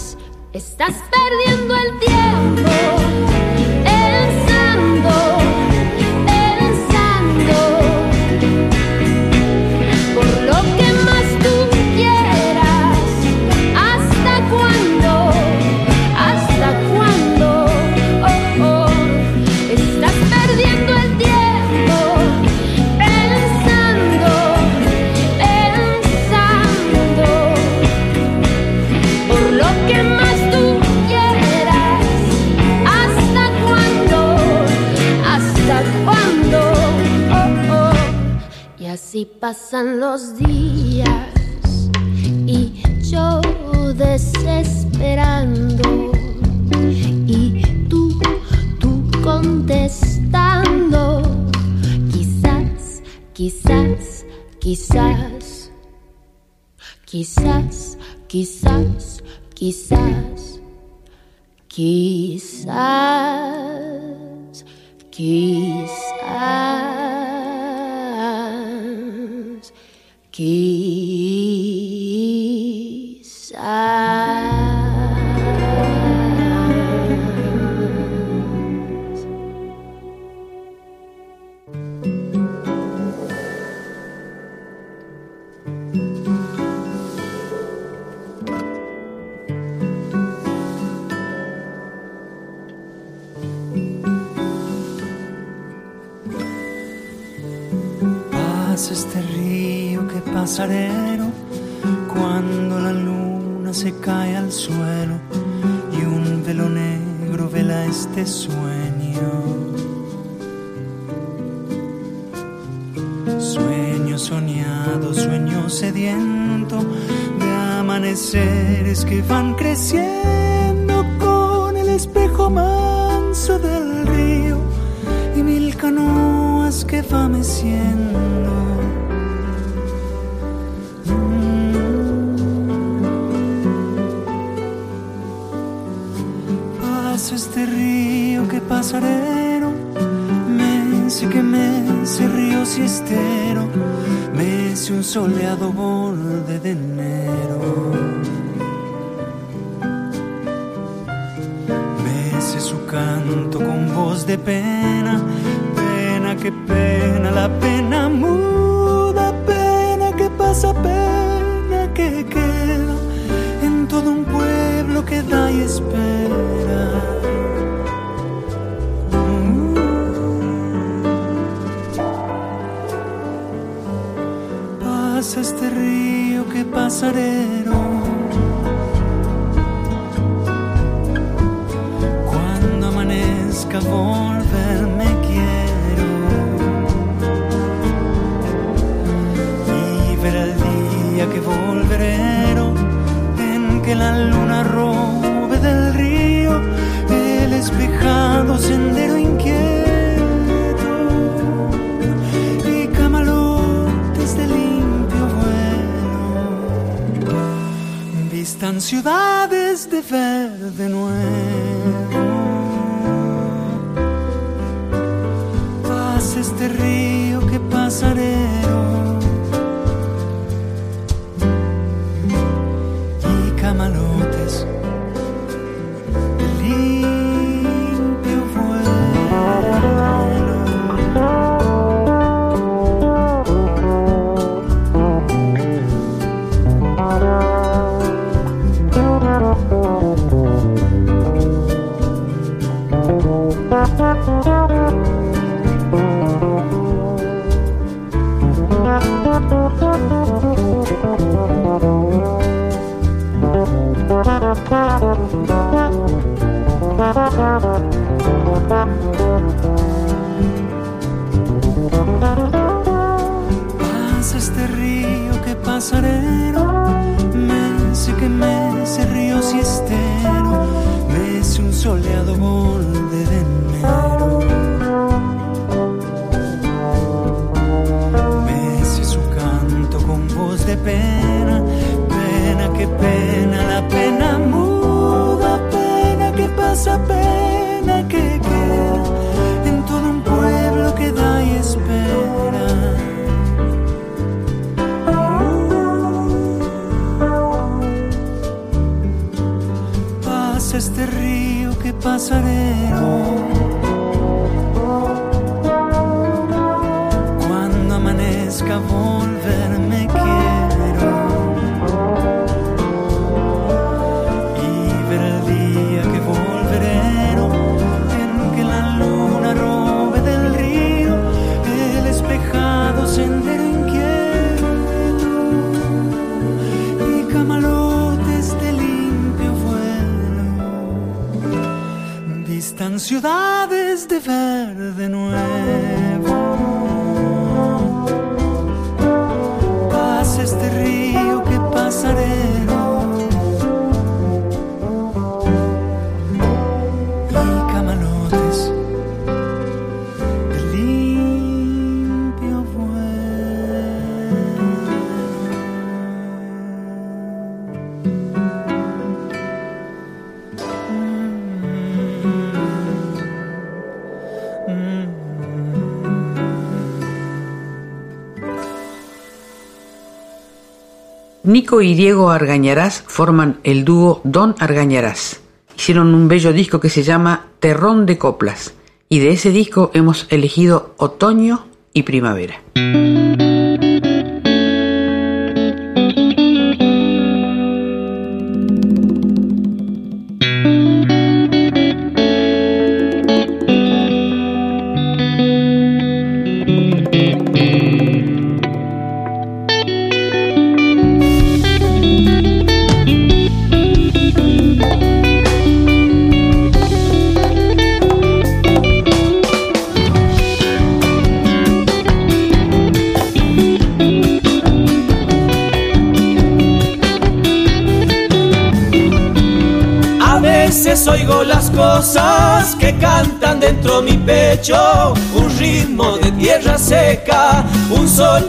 Nico y Diego Argañarás forman el dúo Don Argañarás. Hicieron un bello disco que se llama Terrón de Coplas y de ese disco hemos elegido Otoño y Primavera.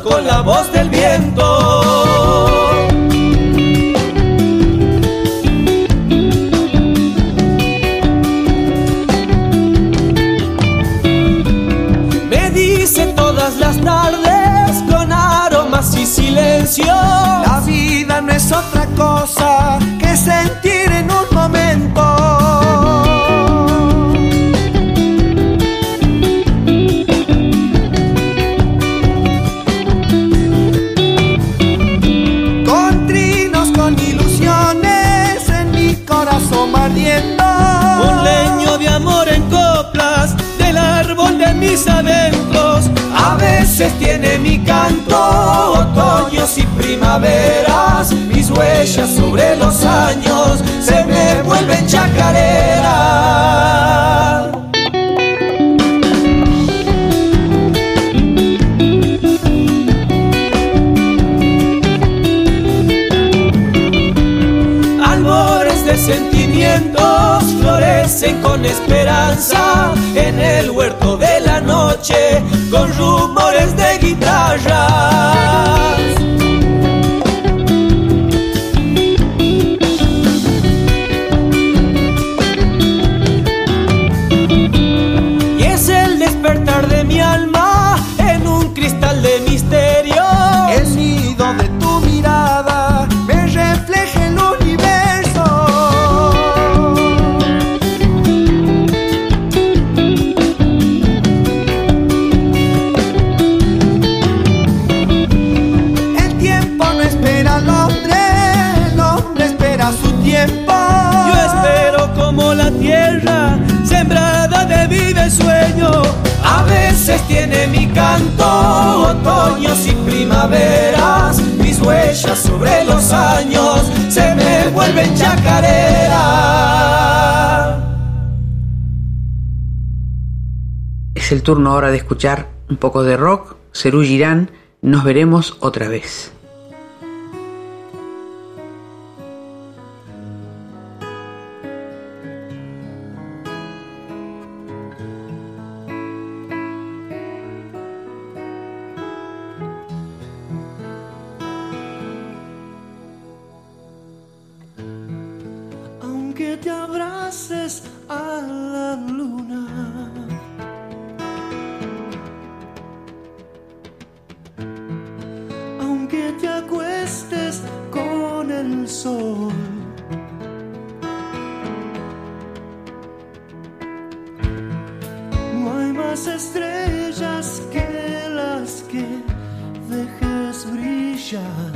con la voz del viento. turno ahora de escuchar un poco de rock. Serú Girán, nos veremos otra vez. más estrellas que las que dejes brillar.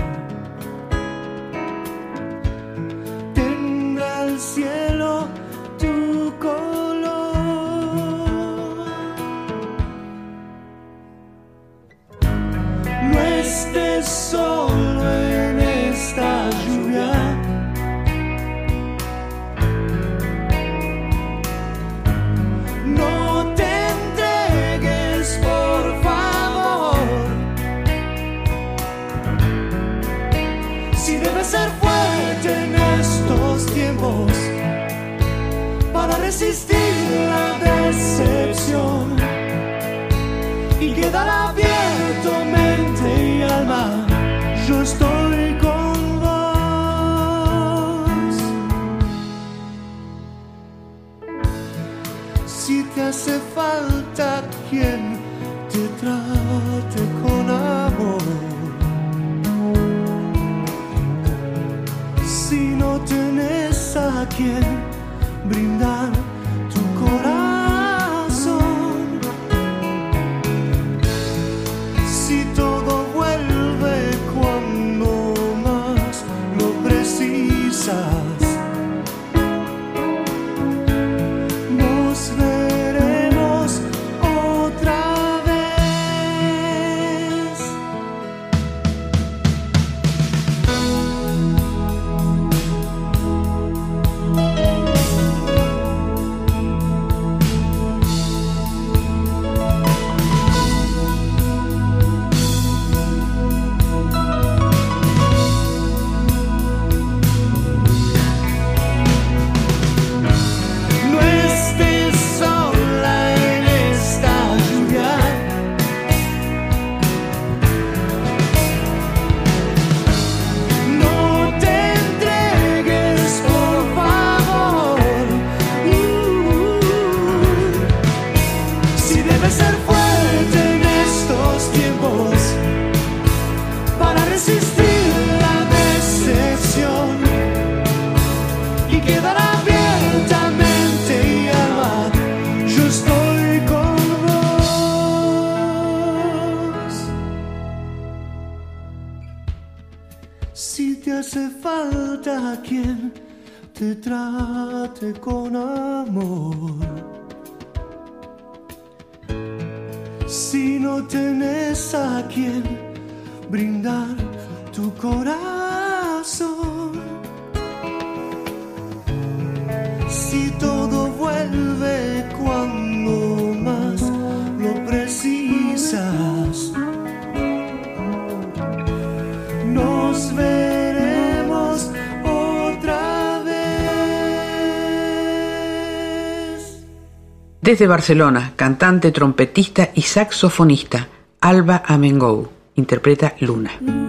quién Desde Barcelona, cantante, trompetista y saxofonista, Alba Amengou interpreta Luna.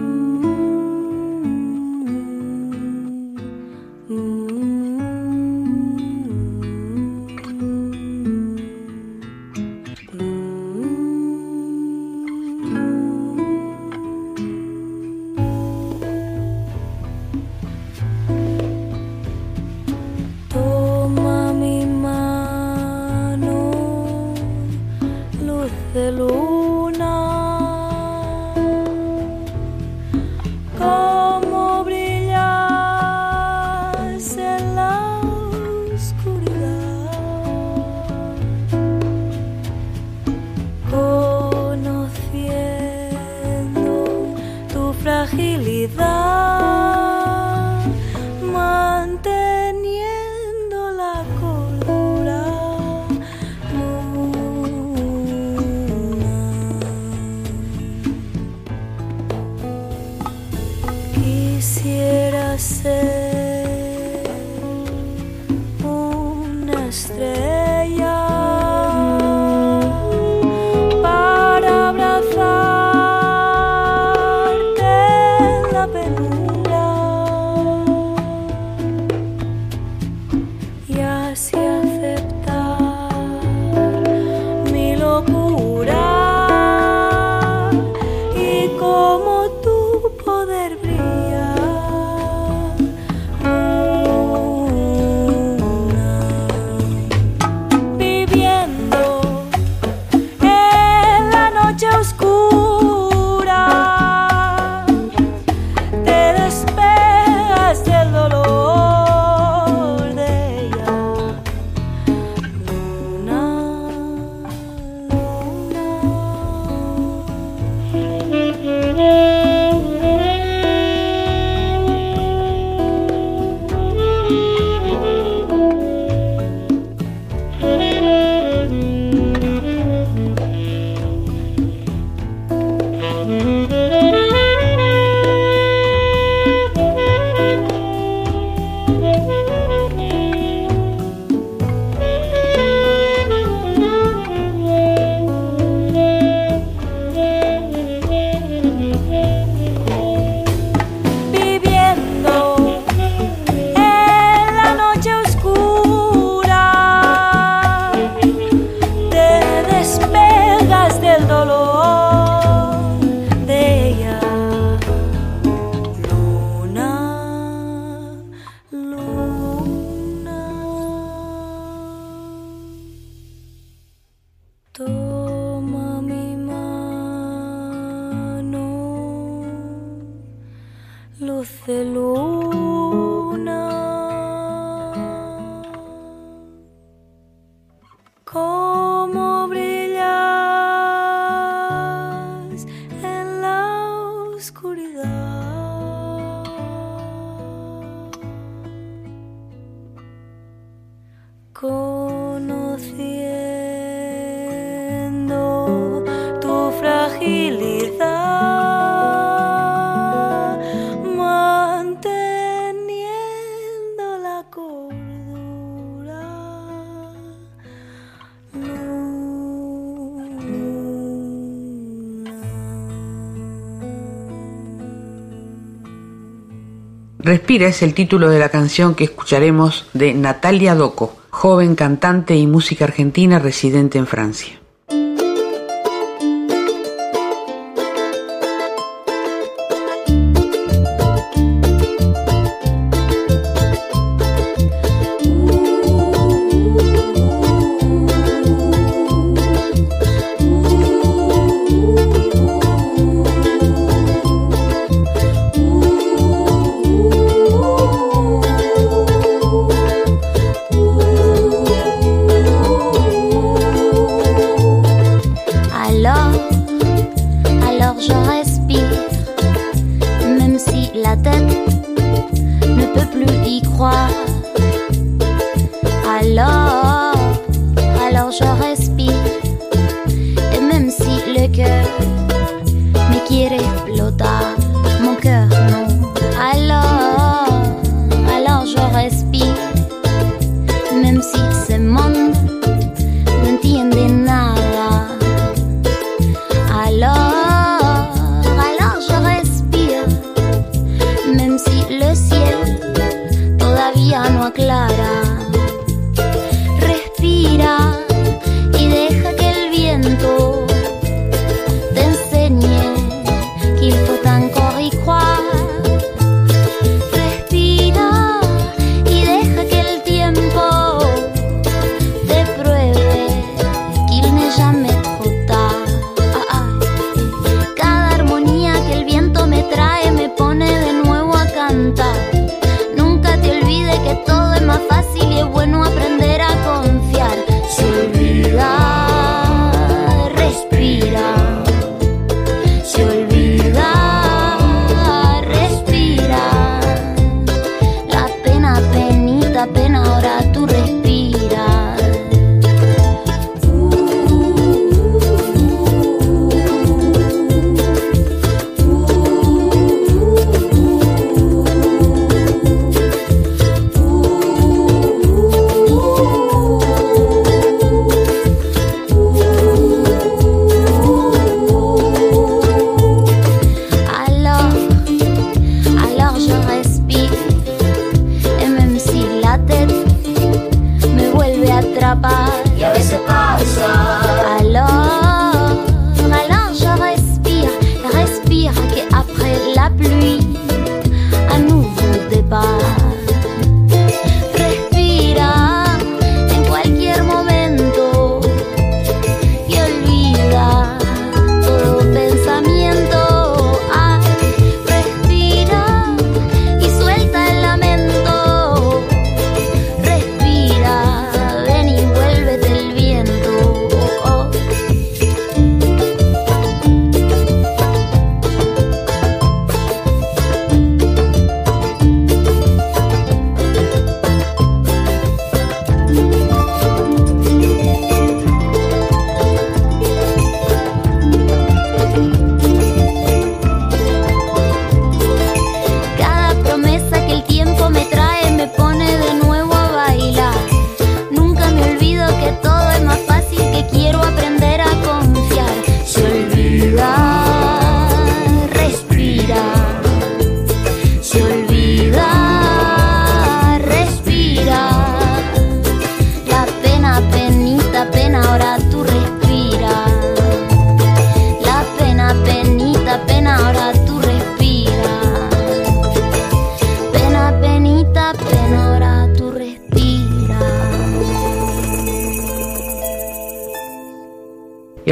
es el título de la canción que escucharemos de Natalia Doco, joven cantante y música argentina residente en Francia.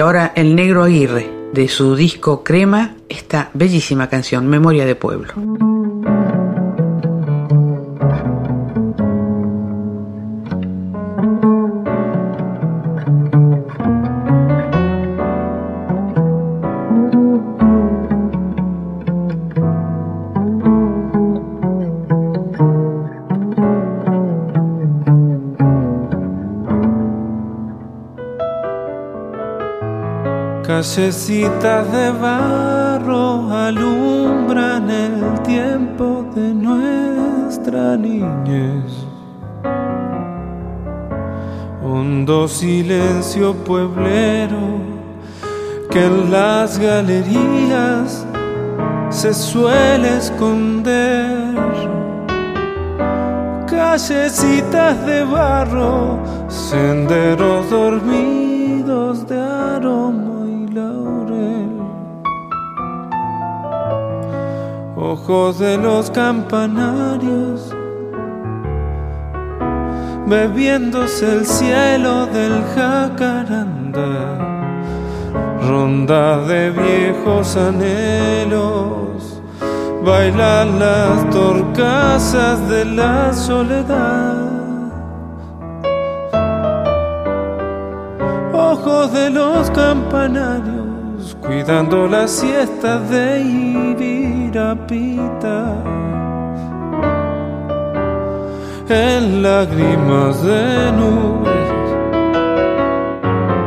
ahora el negro Aguirre, de su disco Crema, esta bellísima canción, Memoria de Pueblo. Callecitas de barro alumbran el tiempo de nuestra niñez. Hondo silencio pueblero que en las galerías se suele esconder. Callecitas de barro, senderos dormidos ojos de los campanarios, bebiéndose el cielo del jacaranda, ronda de viejos anhelos, bailan las torcasas de la soledad. Ojos de los campanarios, cuidando la siesta de Ibirapita. En lágrimas de nubes,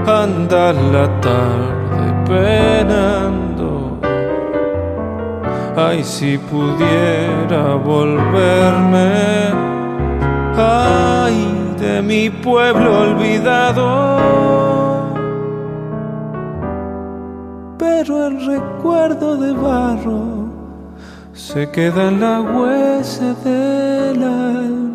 anda la tarde penando. Ay, si pudiera volverme, ay, de mi pueblo olvidado pero el recuerdo de barro se queda en la huesa del alma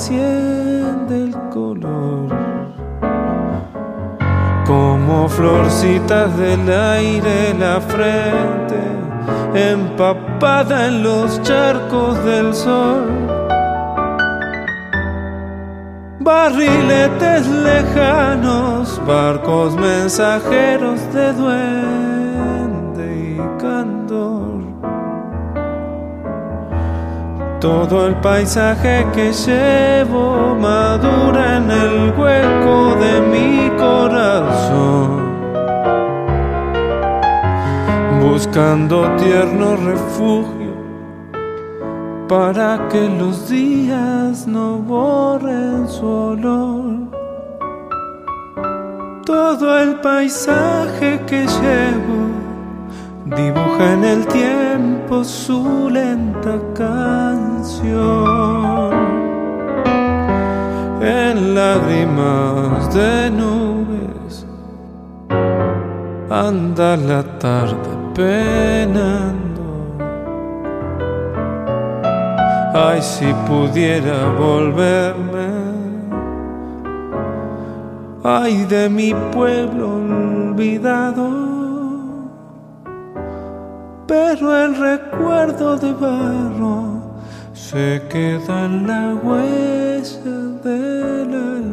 enciende el color, como florcitas del aire la frente empapada en los charcos del sol. Barriletes lejanos, barcos mensajeros de duende Todo el paisaje que llevo madura en el hueco de mi corazón, buscando tierno refugio para que los días no borren su olor. Todo el paisaje que llevo dibuja en el tiempo su lenta canción. En lágrimas de nubes anda la tarde penando. Ay, si pudiera volverme, ay de mi pueblo olvidado, pero el recuerdo de barro se queda en la huella del alma.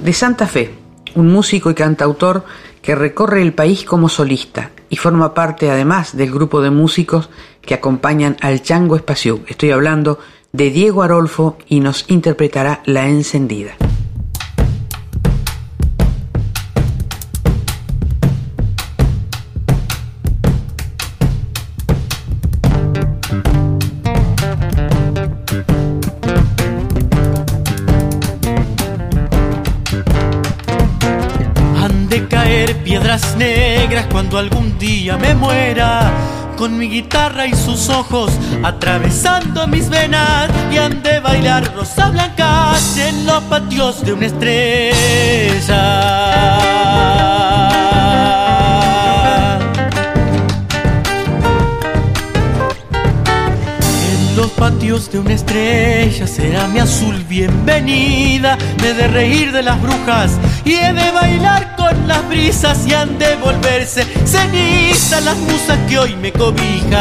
De Santa Fe, un músico y cantautor que recorre el país como solista y forma parte además del grupo de músicos que acompañan al Chango Espacio. Estoy hablando de Diego Arolfo y nos interpretará La Encendida. Día me muera. Con mi guitarra y sus ojos atravesando mis venas y han de bailar rosa blancas en los patios de una estrella. Patios de una estrella será mi azul bienvenida. Me he de reír de las brujas y he de bailar con las brisas y han de volverse ceniza las musas que hoy me cobijan.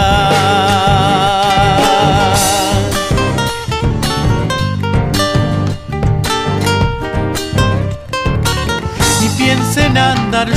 Ni piensen andar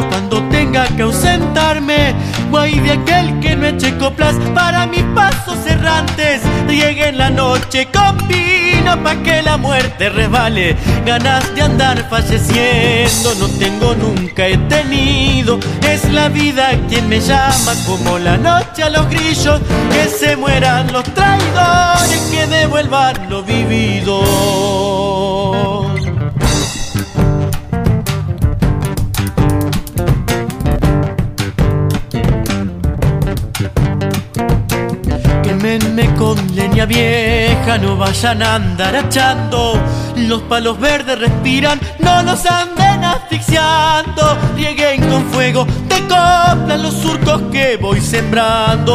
cuando tenga que ausentarme Guay de aquel que no eche coplas para mis pasos errantes. Llegue en la noche con vino pa' que la muerte resbale. Ganas de andar falleciendo no tengo, nunca he tenido. Es la vida quien me llama como la noche a los grillos. Que se mueran los traidores, que devuelvan lo vivido. Con leña vieja, no vayan a andar achando. Los palos verdes respiran, no nos anden asfixiando. Rieguen con fuego, te coplan los surcos que voy sembrando.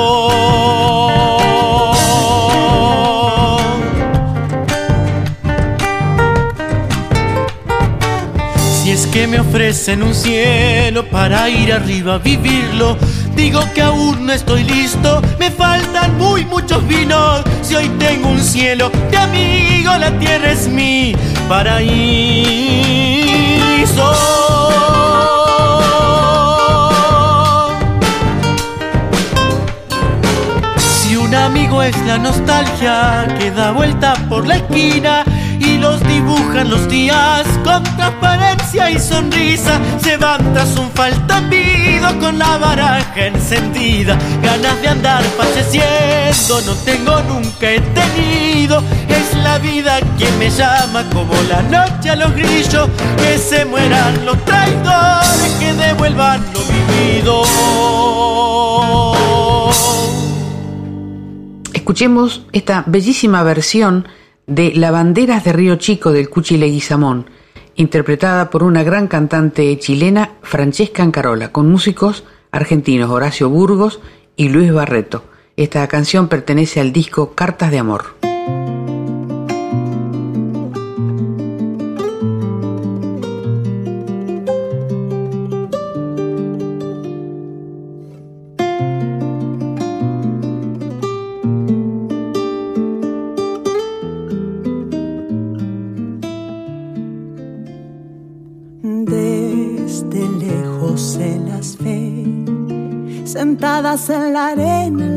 Si es que me ofrecen un cielo para ir arriba a vivirlo, digo que aún no estoy listo, me faltan muy muchos vinos. Si hoy tengo un cielo de amigo, la tierra es mi paraíso. Si un amigo es la nostalgia que da vuelta por la esquina y los dibujan los días con transparencia y sonrisa. Se van tras un faltambido con la baraja encendida. Ganas de andar falleciendo no tengo, nunca he tenido. Es la vida quien me llama como la noche a los grillos. Que se mueran los traidores, que devuelvan lo vivido. Escuchemos esta bellísima versión de Lavanderas de Río Chico del Cuchi Leguizamón, interpretada por una gran cantante chilena, Francesca Ancarola, con músicos argentinos Horacio Burgos y Luis Barreto. Esta canción pertenece al disco Cartas de Amor. Sentadas en la arena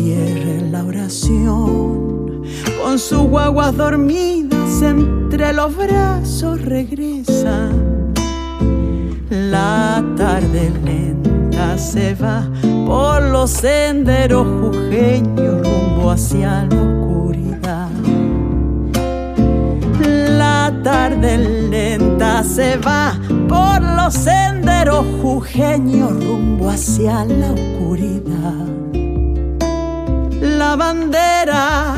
cierre la oración, con sus guaguas dormidas entre los brazos regresan. La tarde lenta se va por los senderos jujeños rumbo hacia la oscuridad. La tarde lenta se va por los senderos jujeños rumbo hacia la oscuridad. Bandera,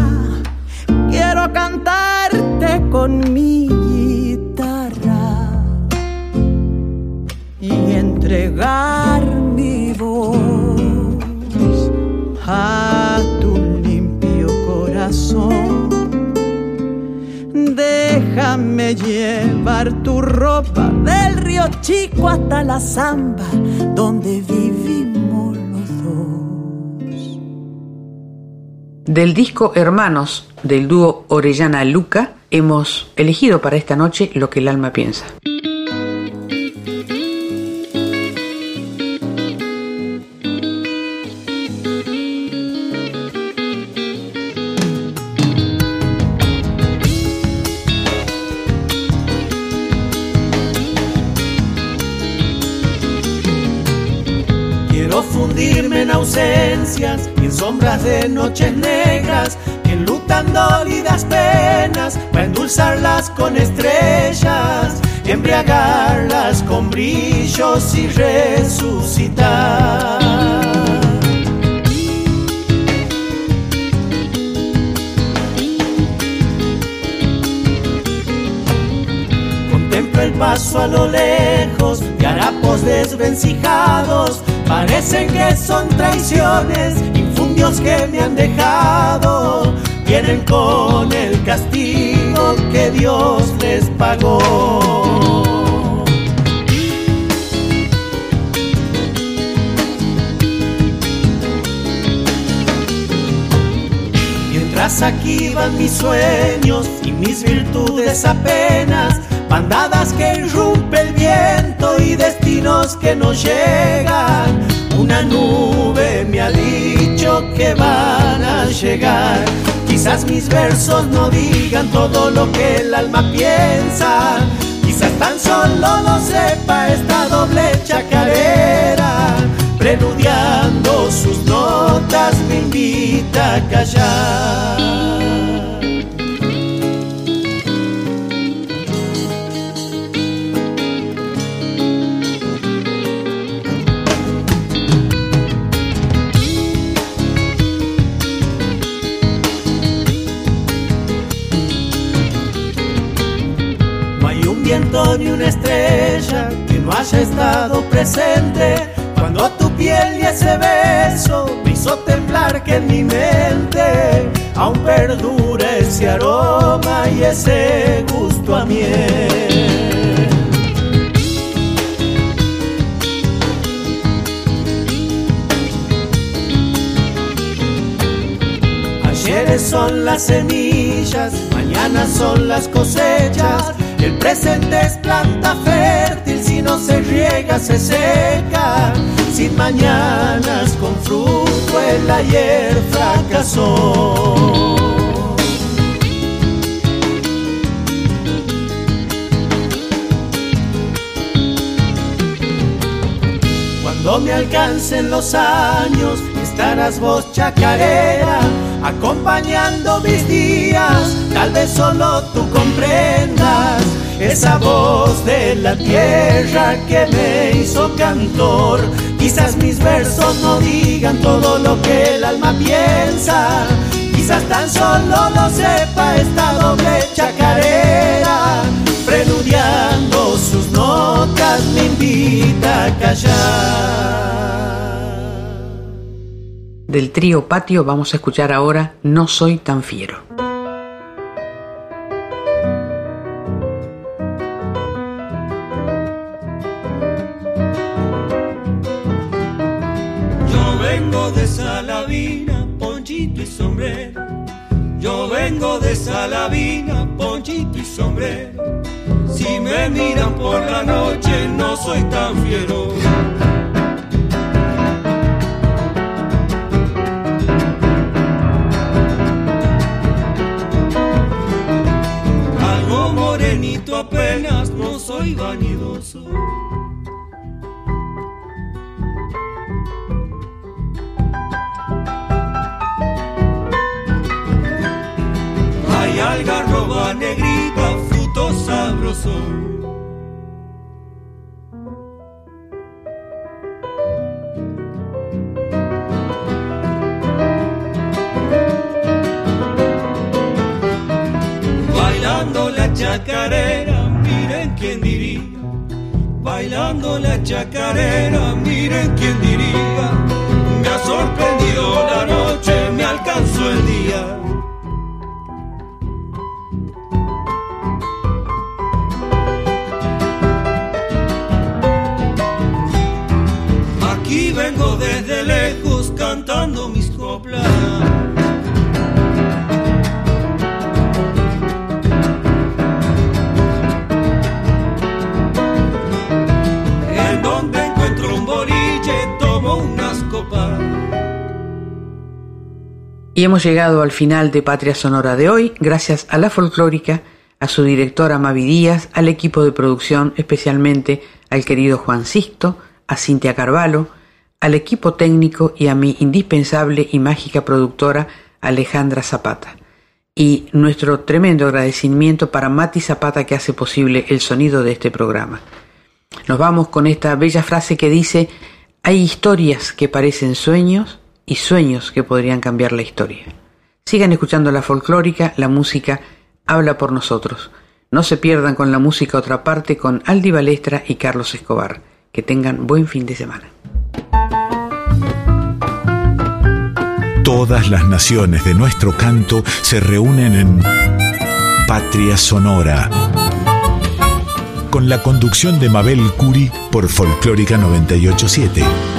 quiero cantarte con mi guitarra y entregar mi voz a tu limpio corazón. Déjame llevar tu ropa del río Chico hasta la zamba, donde vivimos Del disco Hermanos del dúo Orellana Luca hemos elegido para esta noche lo que el alma piensa. Ausencias y en sombras de noches negras que enlutan dolidas penas para endulzarlas con estrellas, embriagarlas con brillos y resucitar. Contemplo el paso a lo lejos de harapos desvencijados. Parecen que son traiciones, infundios que me han dejado. Vienen con el castigo que Dios les pagó. Mientras aquí van mis sueños y mis virtudes apenas, bandadas que irrumpe el viento y destinos que no llegan. Una nube me ha dicho que van a llegar. Quizás mis versos no digan todo lo que el alma piensa. Quizás tan solo lo sepa esta doble chacarera. Preludiando sus notas me invita a callar. Estrella que no haya estado presente cuando tu piel y ese beso me hizo temblar que en mi mente aún perdura ese aroma y ese gusto a miel. Ayeres son las semillas, mañana son las cosechas. El presente es planta fértil, si no se riega se seca. Sin mañanas con fruto el ayer fracasó. Cuando me alcancen los años, estarás vos chacarera, acompañando mis días. Tal vez solo tú comprendas esa voz de la tierra que me hizo cantor. Quizás mis versos no digan todo lo que el alma piensa. Quizás tan solo lo sepa esta doble chacarera, preludiando sus notas me invita a callar. Del trío Patio vamos a escuchar ahora No soy tan fiero. Yo vengo de Salavina, ponchito y sombrero. Yo vengo de Salavina, ponchito y sombrero. Si me miran por la noche, no soy tan fiero. Soy vanidoso. Hay algarroba negrita, fruto sabroso. Bailando la chacarera, quién diría. Bailando la chacarera, miren quién diría. Me ha sorprendido la noche, me alcanzó el día. Aquí vengo desde lejos cantando mis coplas. Y hemos llegado al final de Patria Sonora de hoy, gracias a la folclórica, a su directora Mavi Díaz, al equipo de producción, especialmente al querido Juan Sisto, a Cintia Carvalho, al equipo técnico y a mi indispensable y mágica productora Alejandra Zapata. Y nuestro tremendo agradecimiento para Mati Zapata que hace posible el sonido de este programa. Nos vamos con esta bella frase que dice, hay historias que parecen sueños y sueños que podrían cambiar la historia. Sigan escuchando la folclórica, la música habla por nosotros. No se pierdan con la música otra parte con Aldi Balestra y Carlos Escobar. Que tengan buen fin de semana. Todas las naciones de nuestro canto se reúnen en Patria Sonora. Con la conducción de Mabel Curi por Folclórica 987.